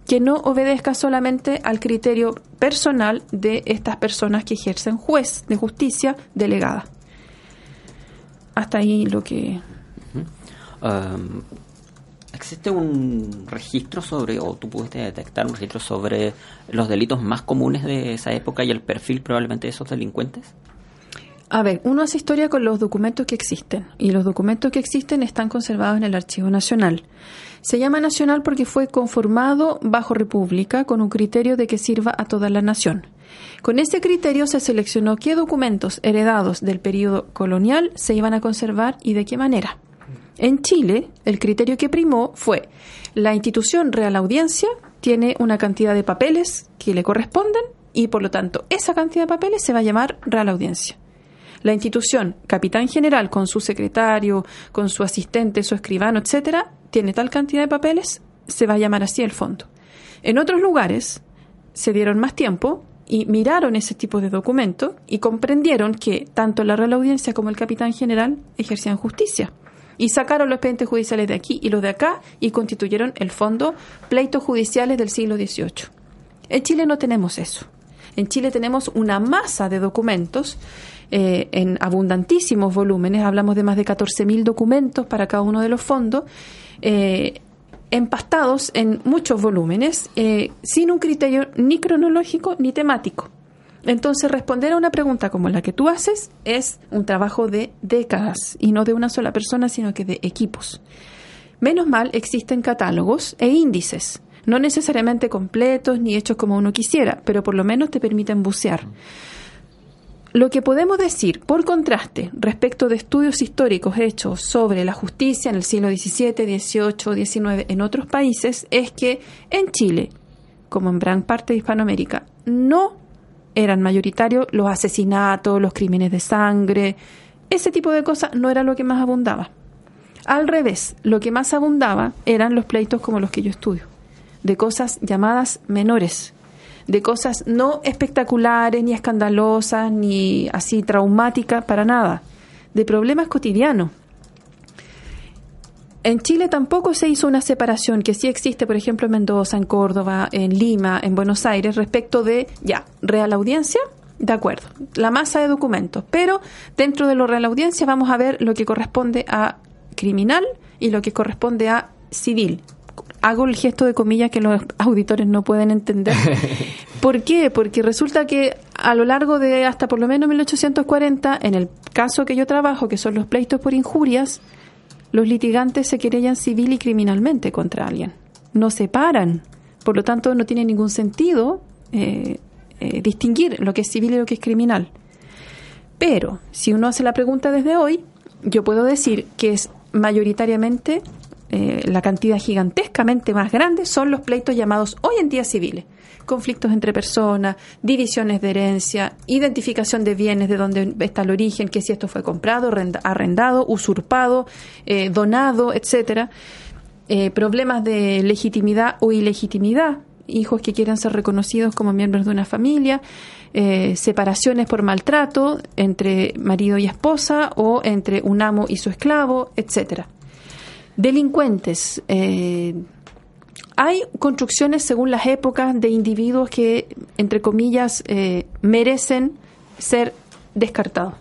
que no obedezca solamente al criterio personal de estas personas que ejercen juez de justicia delegada. Hasta ahí lo que... ¿Existe un registro sobre, o tú pudiste detectar un registro sobre los delitos más comunes de esa época y el perfil probablemente de esos delincuentes? A ver, uno hace historia con los documentos que existen y los documentos que existen están conservados en el Archivo Nacional. Se llama nacional porque fue conformado bajo república con un criterio de que sirva a toda la nación. Con ese criterio se seleccionó qué documentos heredados del periodo colonial se iban a conservar y de qué manera. En Chile, el criterio que primó fue la institución Real Audiencia tiene una cantidad de papeles que le corresponden y por lo tanto esa cantidad de papeles se va a llamar Real Audiencia. La institución, capitán general, con su secretario, con su asistente, su escribano, etcétera, tiene tal cantidad de papeles, se va a llamar así el fondo. En otros lugares se dieron más tiempo y miraron ese tipo de documentos y comprendieron que tanto la Real Audiencia como el capitán general ejercían justicia. Y sacaron los expedientes judiciales de aquí y los de acá y constituyeron el fondo pleitos judiciales del siglo XVIII. En Chile no tenemos eso. En Chile tenemos una masa de documentos eh, en abundantísimos volúmenes, hablamos de más de 14.000 documentos para cada uno de los fondos, eh, empastados en muchos volúmenes, eh, sin un criterio ni cronológico ni temático. Entonces, responder a una pregunta como la que tú haces es un trabajo de décadas y no de una sola persona, sino que de equipos. Menos mal existen catálogos e índices, no necesariamente completos ni hechos como uno quisiera, pero por lo menos te permiten bucear. Lo que podemos decir, por contraste, respecto de estudios históricos hechos sobre la justicia en el siglo XVII, XVIII, XIX en otros países, es que en Chile, como en gran parte de Hispanoamérica, no eran mayoritarios los asesinatos, los crímenes de sangre, ese tipo de cosas no era lo que más abundaba. Al revés, lo que más abundaba eran los pleitos como los que yo estudio, de cosas llamadas menores, de cosas no espectaculares, ni escandalosas, ni así traumáticas, para nada, de problemas cotidianos. En Chile tampoco se hizo una separación que sí existe, por ejemplo, en Mendoza, en Córdoba, en Lima, en Buenos Aires, respecto de, ya, Real Audiencia, de acuerdo, la masa de documentos, pero dentro de lo Real Audiencia vamos a ver lo que corresponde a criminal y lo que corresponde a civil, hago el gesto de comillas que los auditores no pueden entender. [LAUGHS] ¿Por qué? Porque resulta que a lo largo de hasta por lo menos 1840, en el caso que yo trabajo, que son los pleitos por injurias, los litigantes se querellan civil y criminalmente contra alguien. No se paran. Por lo tanto, no tiene ningún sentido eh, eh, distinguir lo que es civil y lo que es criminal. Pero, si uno hace la pregunta desde hoy, yo puedo decir que es mayoritariamente eh, la cantidad gigantescamente más grande son los pleitos llamados hoy en día civiles. Conflictos entre personas, divisiones de herencia, identificación de bienes, de dónde está el origen, que si esto fue comprado, arrendado, usurpado, eh, donado, etcétera. Eh, problemas de legitimidad o ilegitimidad, hijos que quieran ser reconocidos como miembros de una familia, separaciones por maltrato entre marido y esposa o entre un amo y su esclavo, etcétera. Delincuentes. Eh, hay construcciones según las épocas de individuos que, entre comillas, eh, merecen ser descartados.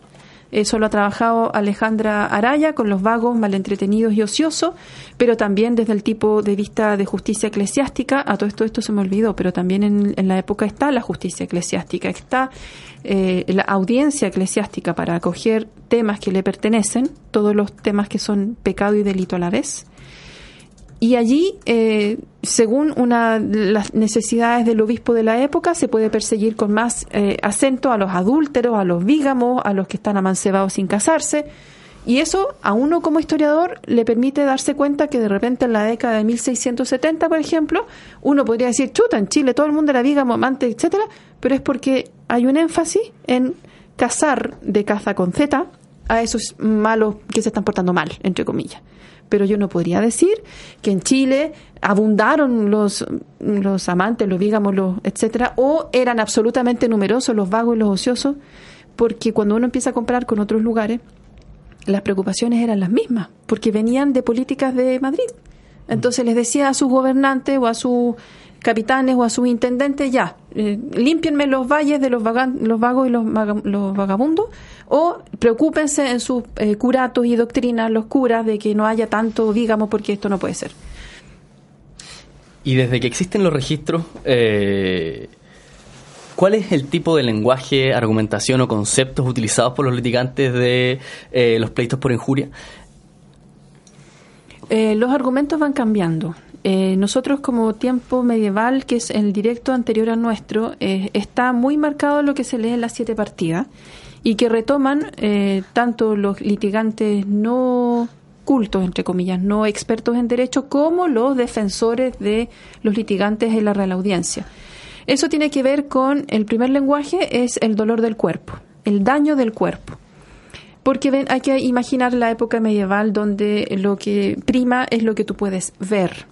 Eso lo ha trabajado Alejandra Araya con los vagos, malentretenidos y ociosos, pero también desde el tipo de vista de justicia eclesiástica. A todo esto, esto se me olvidó, pero también en, en la época está la justicia eclesiástica, está eh, la audiencia eclesiástica para acoger temas que le pertenecen, todos los temas que son pecado y delito a la vez. Y allí, eh, según una, las necesidades del obispo de la época, se puede perseguir con más eh, acento a los adúlteros, a los vígamos, a los que están amancebados sin casarse. Y eso a uno como historiador le permite darse cuenta que de repente en la década de 1670, por ejemplo, uno podría decir, chuta, en Chile todo el mundo era vígamo, amante, etcétera, pero es porque hay un énfasis en cazar de caza con Z a esos malos que se están portando mal, entre comillas. Pero yo no podría decir que en Chile abundaron los, los amantes, los vígamos, etcétera, o eran absolutamente numerosos los vagos y los ociosos, porque cuando uno empieza a comparar con otros lugares, las preocupaciones eran las mismas, porque venían de políticas de Madrid. Entonces les decía a sus gobernantes o a sus capitanes o a sus intendentes, ya, eh, límpienme los valles de los, los vagos y los, los, vagabundos, o preocúpense en sus eh, curatos y doctrinas, los curas, de que no haya tanto, digamos, porque esto no puede ser. Y desde que existen los registros, eh, ¿cuál es el tipo de lenguaje, argumentación o conceptos utilizados por los litigantes de los pleitos por injuria? los argumentos van cambiando. Eh, nosotros como tiempo medieval, que es el directo anterior a nuestro, eh, está muy marcado lo que se lee en las siete partidas y que retoman eh, tanto los litigantes no cultos, entre comillas, no expertos en derecho, como los defensores de los litigantes en la Real Audiencia. Eso tiene que ver con el primer lenguaje, es el dolor del cuerpo, el daño del cuerpo. Porque ven, hay que imaginar la época medieval donde lo que prima es lo que tú puedes ver.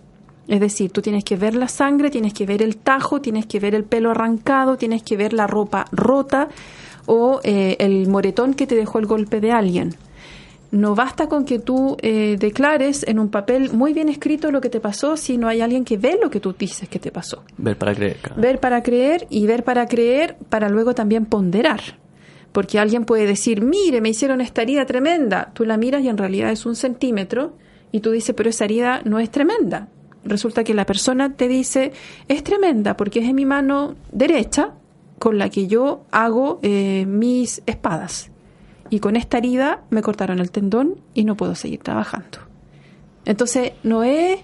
Es decir, tú tienes que ver la sangre, tienes que ver el tajo, tienes que ver el pelo arrancado, tienes que ver la ropa rota o eh, el moretón que te dejó el golpe de alguien. No basta con que tú eh, declares en un papel muy bien escrito lo que te pasó si no hay alguien que ve lo que tú dices que te pasó. Ver para creer. Ver para creer y ver para creer para luego también ponderar. Porque alguien puede decir, mire, me hicieron esta herida tremenda. Tú la miras y en realidad es un centímetro y tú dices, pero esa herida no es tremenda. Resulta que la persona te dice, es tremenda porque es en mi mano derecha con la que yo hago eh, mis espadas y con esta herida me cortaron el tendón y no puedo seguir trabajando. Entonces, no es,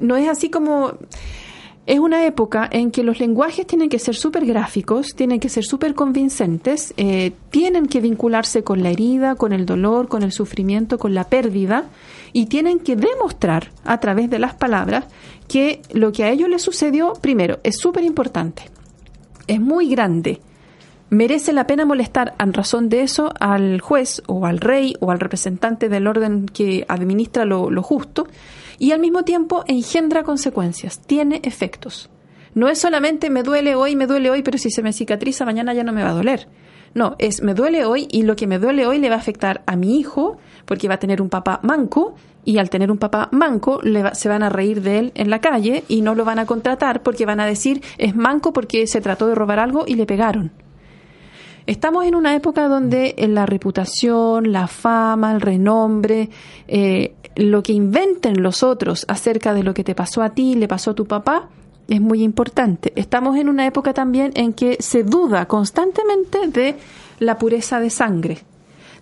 no es así como... Es una época en que los lenguajes tienen que ser súper gráficos, tienen que ser súper convincentes, eh, tienen que vincularse con la herida, con el dolor, con el sufrimiento, con la pérdida, y tienen que demostrar a través de las palabras que lo que a ellos les sucedió, primero, es súper importante, es muy grande, merece la pena molestar en razón de eso al juez o al rey o al representante del orden que administra lo, justo y al mismo tiempo engendra consecuencias, tiene efectos. No es solamente me duele hoy, me duele hoy, pero si se me cicatriza mañana ya no me va a doler. No, es me duele hoy y lo que me duele hoy le va a afectar a mi hijo porque va a tener un papá manco y al tener un papá manco le se van a reír de él en la calle y no lo van a contratar porque van a decir es manco porque se trató de robar algo y le pegaron. Estamos en una época donde eh, la reputación, la fama, el renombre, eh, lo que inventen los otros acerca de lo que te pasó a ti, le pasó a tu papá, es muy importante. Estamos en una época también en que se duda constantemente de la pureza de sangre,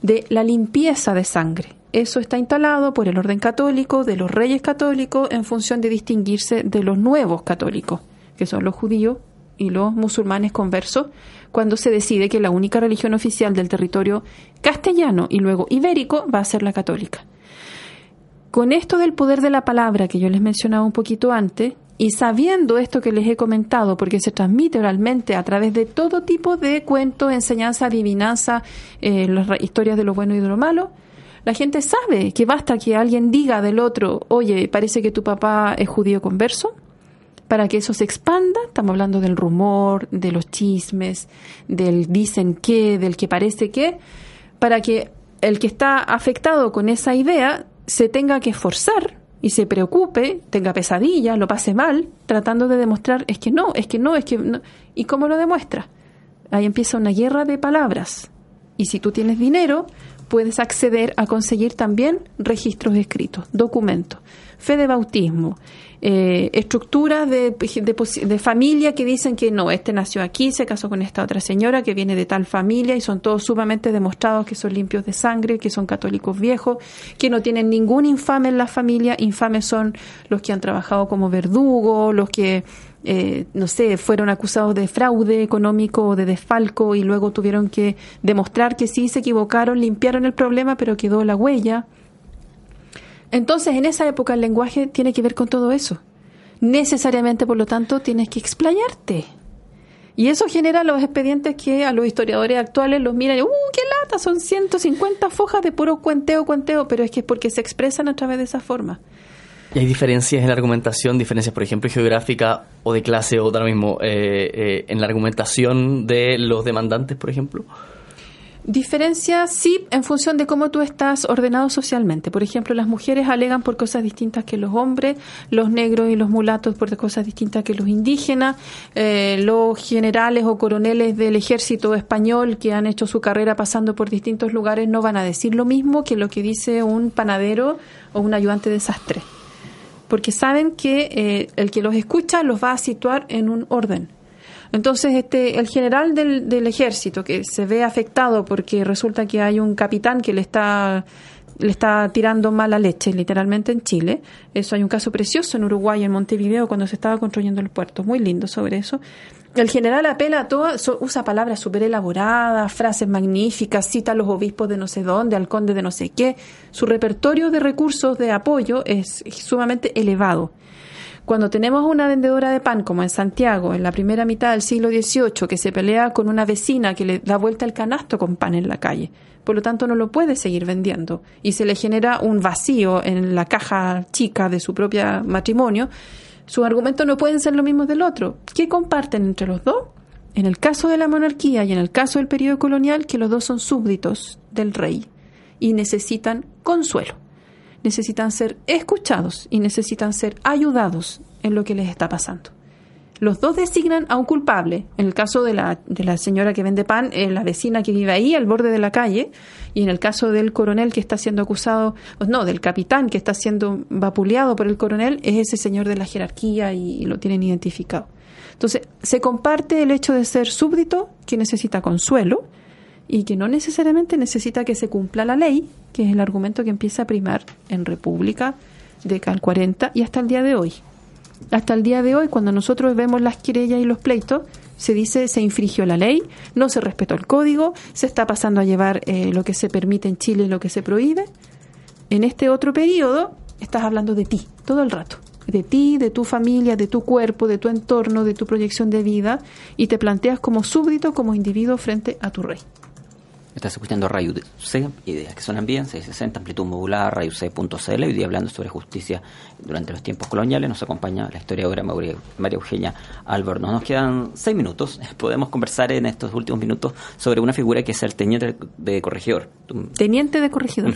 de la limpieza de sangre. Eso está instalado por el orden católico, de los reyes católicos, en función de distinguirse de los nuevos católicos, que son los judíos y los musulmanes conversos, cuando se decide que la única religión oficial del territorio castellano y luego ibérico va a ser la católica. Con esto del poder de la palabra que yo les mencionaba un poquito antes, y sabiendo esto que les he comentado, porque se transmite oralmente a través de todo tipo de cuentos, enseñanza, adivinanza, eh, las historias de lo bueno y de lo malo, la gente sabe que basta que alguien diga del otro, oye, parece que tu papá es judío converso, para que eso se expanda, estamos hablando del rumor, de los chismes, del dicen qué, del que parece que, para que el que está afectado con esa idea se tenga que esforzar y se preocupe, tenga pesadillas, lo pase mal, tratando de demostrar es que no, es que no, es que no. ¿Y cómo lo demuestra? Ahí empieza una guerra de palabras. Y si tú tienes dinero, puedes acceder a conseguir también registros escritos, documentos, fe de bautismo, eh, estructuras de, de, familia que dicen que no, este nació aquí, se casó con esta otra señora que viene de tal familia y son todos sumamente demostrados que son limpios de sangre, que son católicos viejos, que no tienen ningún infame en la familia. Infames son los que han trabajado como verdugo, los que eh, no sé, fueron acusados de fraude económico o de desfalco y luego tuvieron que demostrar que sí se equivocaron, limpiaron el problema, pero quedó la huella. Entonces, en esa época el lenguaje tiene que ver con todo eso. Necesariamente, por lo tanto, tienes que explayarte. Y eso genera los expedientes que a los historiadores actuales los miran y, ¡uh, qué lata! Son 150 fojas de puro cuenteo, cuenteo, pero es que es porque se expresan a través de esa forma. ¿Y hay diferencias en la argumentación, diferencias, por ejemplo, geográfica o de clase o ahora mismo, eh, eh, en la argumentación de los demandantes, por ejemplo? Diferencia sí en función de cómo tú estás ordenado socialmente. Por ejemplo, las mujeres alegan por cosas distintas que los hombres, los negros y los mulatos por cosas distintas que los indígenas, eh, los generales o coroneles del ejército español que han hecho su carrera pasando por distintos lugares no van a decir lo mismo que lo que dice un panadero o un ayudante de sastre. Porque saben que eh, el que los escucha los va a situar en un orden entonces, este, el general del, del ejército que se ve afectado porque resulta que hay un capitán que le está le está tirando mala leche, literalmente en Chile. Eso hay un caso precioso en Uruguay, en Montevideo, cuando se estaba construyendo el puerto. Muy lindo sobre eso. El general apela a todo, usa palabras súper elaboradas, frases magníficas, cita a los obispos de no sé dónde, al conde de no sé qué. Su repertorio de recursos de apoyo es sumamente elevado. Cuando tenemos una vendedora de pan, como en Santiago, en la primera mitad del siglo XVIII, que se pelea con una vecina que le da vuelta el canasto con pan en la calle, por lo tanto no lo puede seguir vendiendo, y se le genera un vacío en la caja chica de su propio matrimonio, sus argumentos no pueden ser los mismos del otro. ¿Qué comparten entre los dos? En el caso de la monarquía y en el caso del periodo colonial, que los dos son súbditos del rey y necesitan consuelo necesitan ser escuchados y necesitan ser ayudados en lo que les está pasando. Los dos designan a un culpable. En el caso de la, de la señora que vende pan, es la vecina que vive ahí, al borde de la calle. Y en el caso del coronel que está siendo acusado, no, del capitán que está siendo vapuleado por el coronel, es ese señor de la jerarquía y lo tienen identificado. Entonces, se comparte el hecho de ser súbdito, que necesita consuelo, y que no necesariamente necesita que se cumpla la ley, que es el argumento que empieza a primar en República de Cal 40 y hasta el día de hoy. Hasta el día de hoy, cuando nosotros vemos las querellas y los pleitos, se dice se infringió la ley, no se respetó el código, se está pasando a llevar eh, lo que se permite en Chile y lo que se prohíbe. En este otro periodo estás hablando de ti todo el rato, de ti, de tu familia, de tu cuerpo, de tu entorno, de tu proyección de vida y te planteas como súbdito, como individuo frente a tu rey. Estás escuchando Radio C, ideas que suenan bien, 660, amplitud modulada, C.cl. Hoy día hablando sobre justicia durante los tiempos coloniales. Nos acompaña la historiadora María, Eugenia Álvaro. Nos quedan seis minutos. [LAUGHS] Podemos conversar en estos últimos minutos sobre una figura que es el teniente de corregidor. Teniente de corregidor.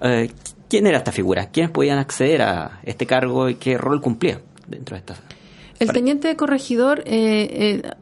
Eh, ¿Quién era esta figura? ¿Quiénes podían acceder a este cargo y qué rol cumplía dentro de esta? El teniente de corregidor eh, eh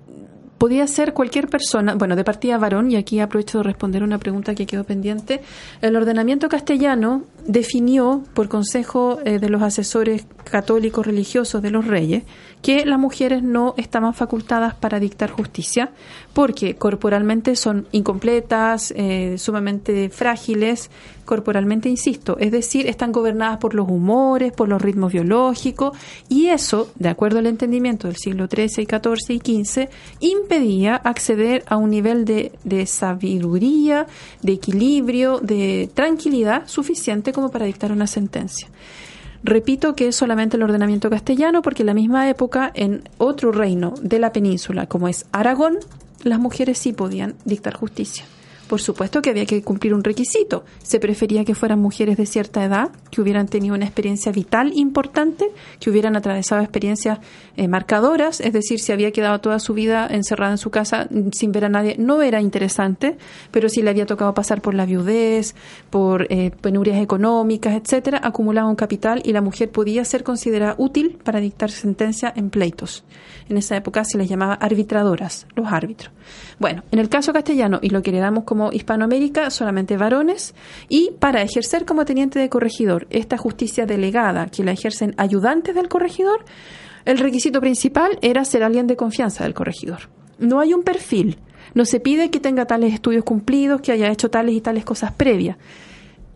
podía ser cualquier persona, bueno, de partida varón, y aquí aprovecho de responder una pregunta que quedó pendiente. El ordenamiento castellano definió, por consejo eh, de los asesores católicos religiosos de los reyes, que las mujeres no estaban facultadas para dictar justicia, porque corporalmente son incompletas, eh, sumamente frágiles, corporalmente, insisto, es decir, están gobernadas por los humores, por los ritmos biológicos, y eso, de acuerdo al entendimiento del siglo XIII y XIV y XV, impedía acceder a un nivel de, sabiduría, de equilibrio, de tranquilidad suficiente como para dictar una sentencia. Repito que es solamente el ordenamiento castellano porque en la misma época en otro reino de la península, como es Aragón, las mujeres sí podían dictar justicia. Por supuesto que había que cumplir un requisito. Se prefería que fueran mujeres de cierta edad, que hubieran tenido una experiencia vital importante, que hubieran atravesado experiencias eh, marcadoras, es decir, si había quedado toda su vida encerrada en su casa mm, sin ver a nadie, no era interesante, pero si le había tocado pasar por la viudez, por eh, penurias económicas, etcétera, acumulaba un capital y la mujer podía ser considerada útil para dictar sentencia en pleitos. En esa época se les llamaba arbitradoras, los árbitros. Bueno, en el caso castellano, y lo que heredamos como Hispanoamérica, solamente varones, y para ejercer como teniente de corregidor esta justicia delegada que la ejercen ayudantes del corregidor, el requisito principal era ser alguien de confianza del corregidor. No hay un perfil, no se pide que tenga tales estudios cumplidos, que haya hecho tales y tales cosas previas.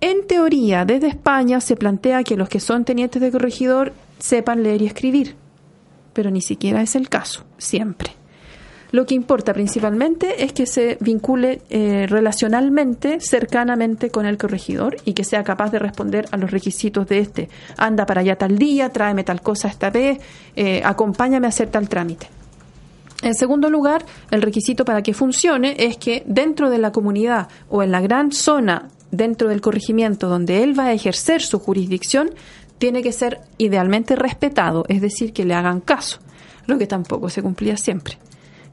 En teoría, desde España se plantea que los que son tenientes de corregidor sepan leer y escribir, pero ni siquiera es el caso, siempre. Lo que importa principalmente es que se vincule eh, relacionalmente, cercanamente con el corregidor y que sea capaz de responder a los requisitos de este. Anda para allá tal día, tráeme tal cosa esta vez, eh, acompáñame a hacer tal trámite. En segundo lugar, el requisito para que funcione es que dentro de la comunidad o en la gran zona dentro del corregimiento donde él va a ejercer su jurisdicción, tiene que ser idealmente respetado, es decir, que le hagan caso, lo que tampoco se cumplía siempre.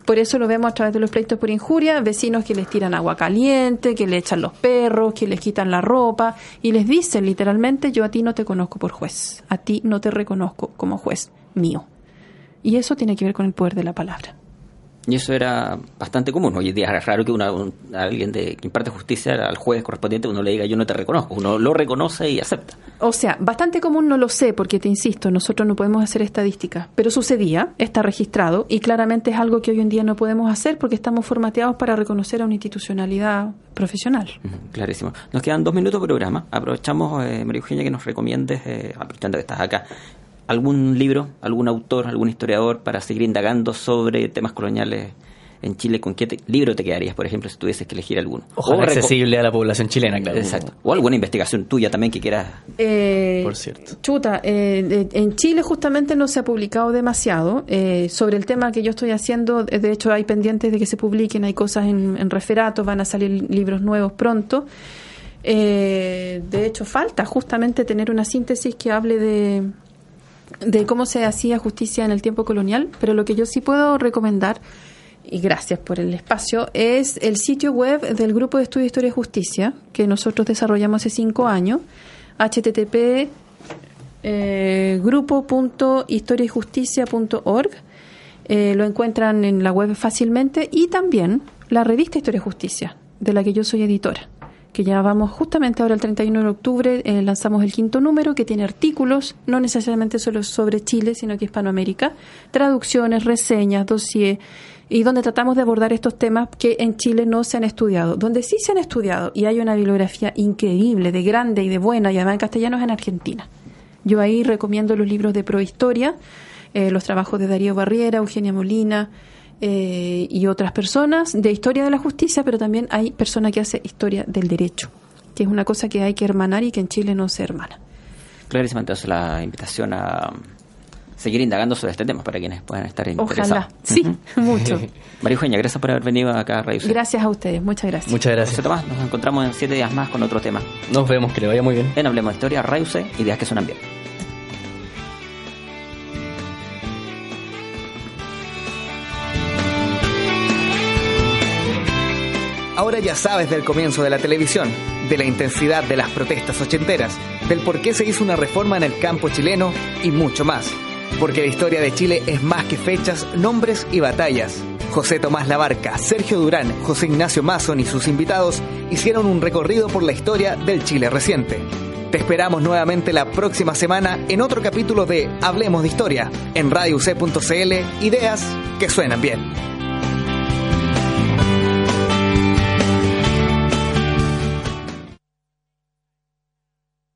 Por eso lo vemos a través de los pleitos por injuria, vecinos que les tiran agua caliente, que le echan los perros, que les quitan la ropa y les dicen literalmente yo a ti no te conozco por juez, a ti no te reconozco como juez mío. Y eso tiene que ver con el poder de la palabra. Y eso era bastante común. Hoy en día es raro que una, alguien de, que imparte justicia al juez correspondiente uno le diga yo no te reconozco. Uno lo reconoce y acepta. O sea, bastante común no lo sé porque te insisto, nosotros no podemos hacer estadísticas. Pero sucedía, está registrado y claramente es algo que hoy en día no podemos hacer porque estamos formateados para reconocer a una institucionalidad profesional. clarísimo. Nos quedan dos minutos de programa. Aprovechamos, eh, María Eugenia, que nos recomiendes, eh, aprovechando que estás acá, algún libro, algún autor, algún historiador para seguir indagando sobre temas coloniales en Chile, ¿con qué libro te quedarías, por ejemplo, si tuvieses que elegir alguno? Ojalá accesible a la población chilena, claro. Exacto. O alguna investigación tuya también que quieras. Eh, por cierto. Chuta, eh, en Chile justamente no se ha publicado demasiado eh, sobre el tema que yo estoy haciendo. De hecho, hay pendientes de que se publiquen, hay cosas en, en referatos, van a salir libros nuevos pronto. Eh, de hecho, falta justamente tener una síntesis que hable de, de cómo se hacía justicia en el tiempo colonial, pero lo que yo sí puedo recomendar, y gracias por el espacio, es el sitio web del Grupo de Estudio de Historia y Justicia, que nosotros desarrollamos hace cinco años, http eh, grupo.historiajusticia.org. Eh, lo encuentran en la web fácilmente y también la revista Historia y Justicia, de la que yo soy editora que ya vamos justamente ahora el 31 de octubre, eh, lanzamos el quinto número que tiene artículos, no necesariamente solo sobre Chile, sino que Hispanoamérica, traducciones, reseñas, dossier, y donde tratamos de abordar estos temas que en Chile no se han estudiado. Donde sí se han estudiado, y hay una bibliografía increíble, de grande y de buena, y además en castellano es en Argentina. Yo ahí recomiendo los libros de prohistoria, eh, los trabajos de Darío Barriera, Eugenia Molina, eh, y otras personas de historia de la justicia, pero también hay personas que hacen historia del derecho, que es una cosa que hay que hermanar y que en Chile no se hermana. Clarísima entonces la invitación a seguir indagando sobre este tema para quienes puedan estar interesados. Ojalá, sí, mucho. [LAUGHS] María Eugenia, gracias por haber venido acá a Radio Gracias a ustedes, muchas gracias. Muchas gracias. Tomás, nos encontramos en siete días más con otro tema. Nos vemos, que le vaya muy bien. En Hablemos de Historia, Radio C, ideas que suenan bien. Ahora ya sabes del comienzo de la televisión, de la intensidad de las protestas ochenteras, del por qué se hizo una reforma en el campo chileno y mucho más. Porque la historia de Chile es más que fechas, nombres y batallas. José Tomás Labarca, Sergio Durán, José Ignacio Mason y sus invitados hicieron un recorrido por la historia del Chile reciente. Te esperamos nuevamente la próxima semana en otro capítulo de Hablemos de Historia en radioc.cl, ideas que suenan bien.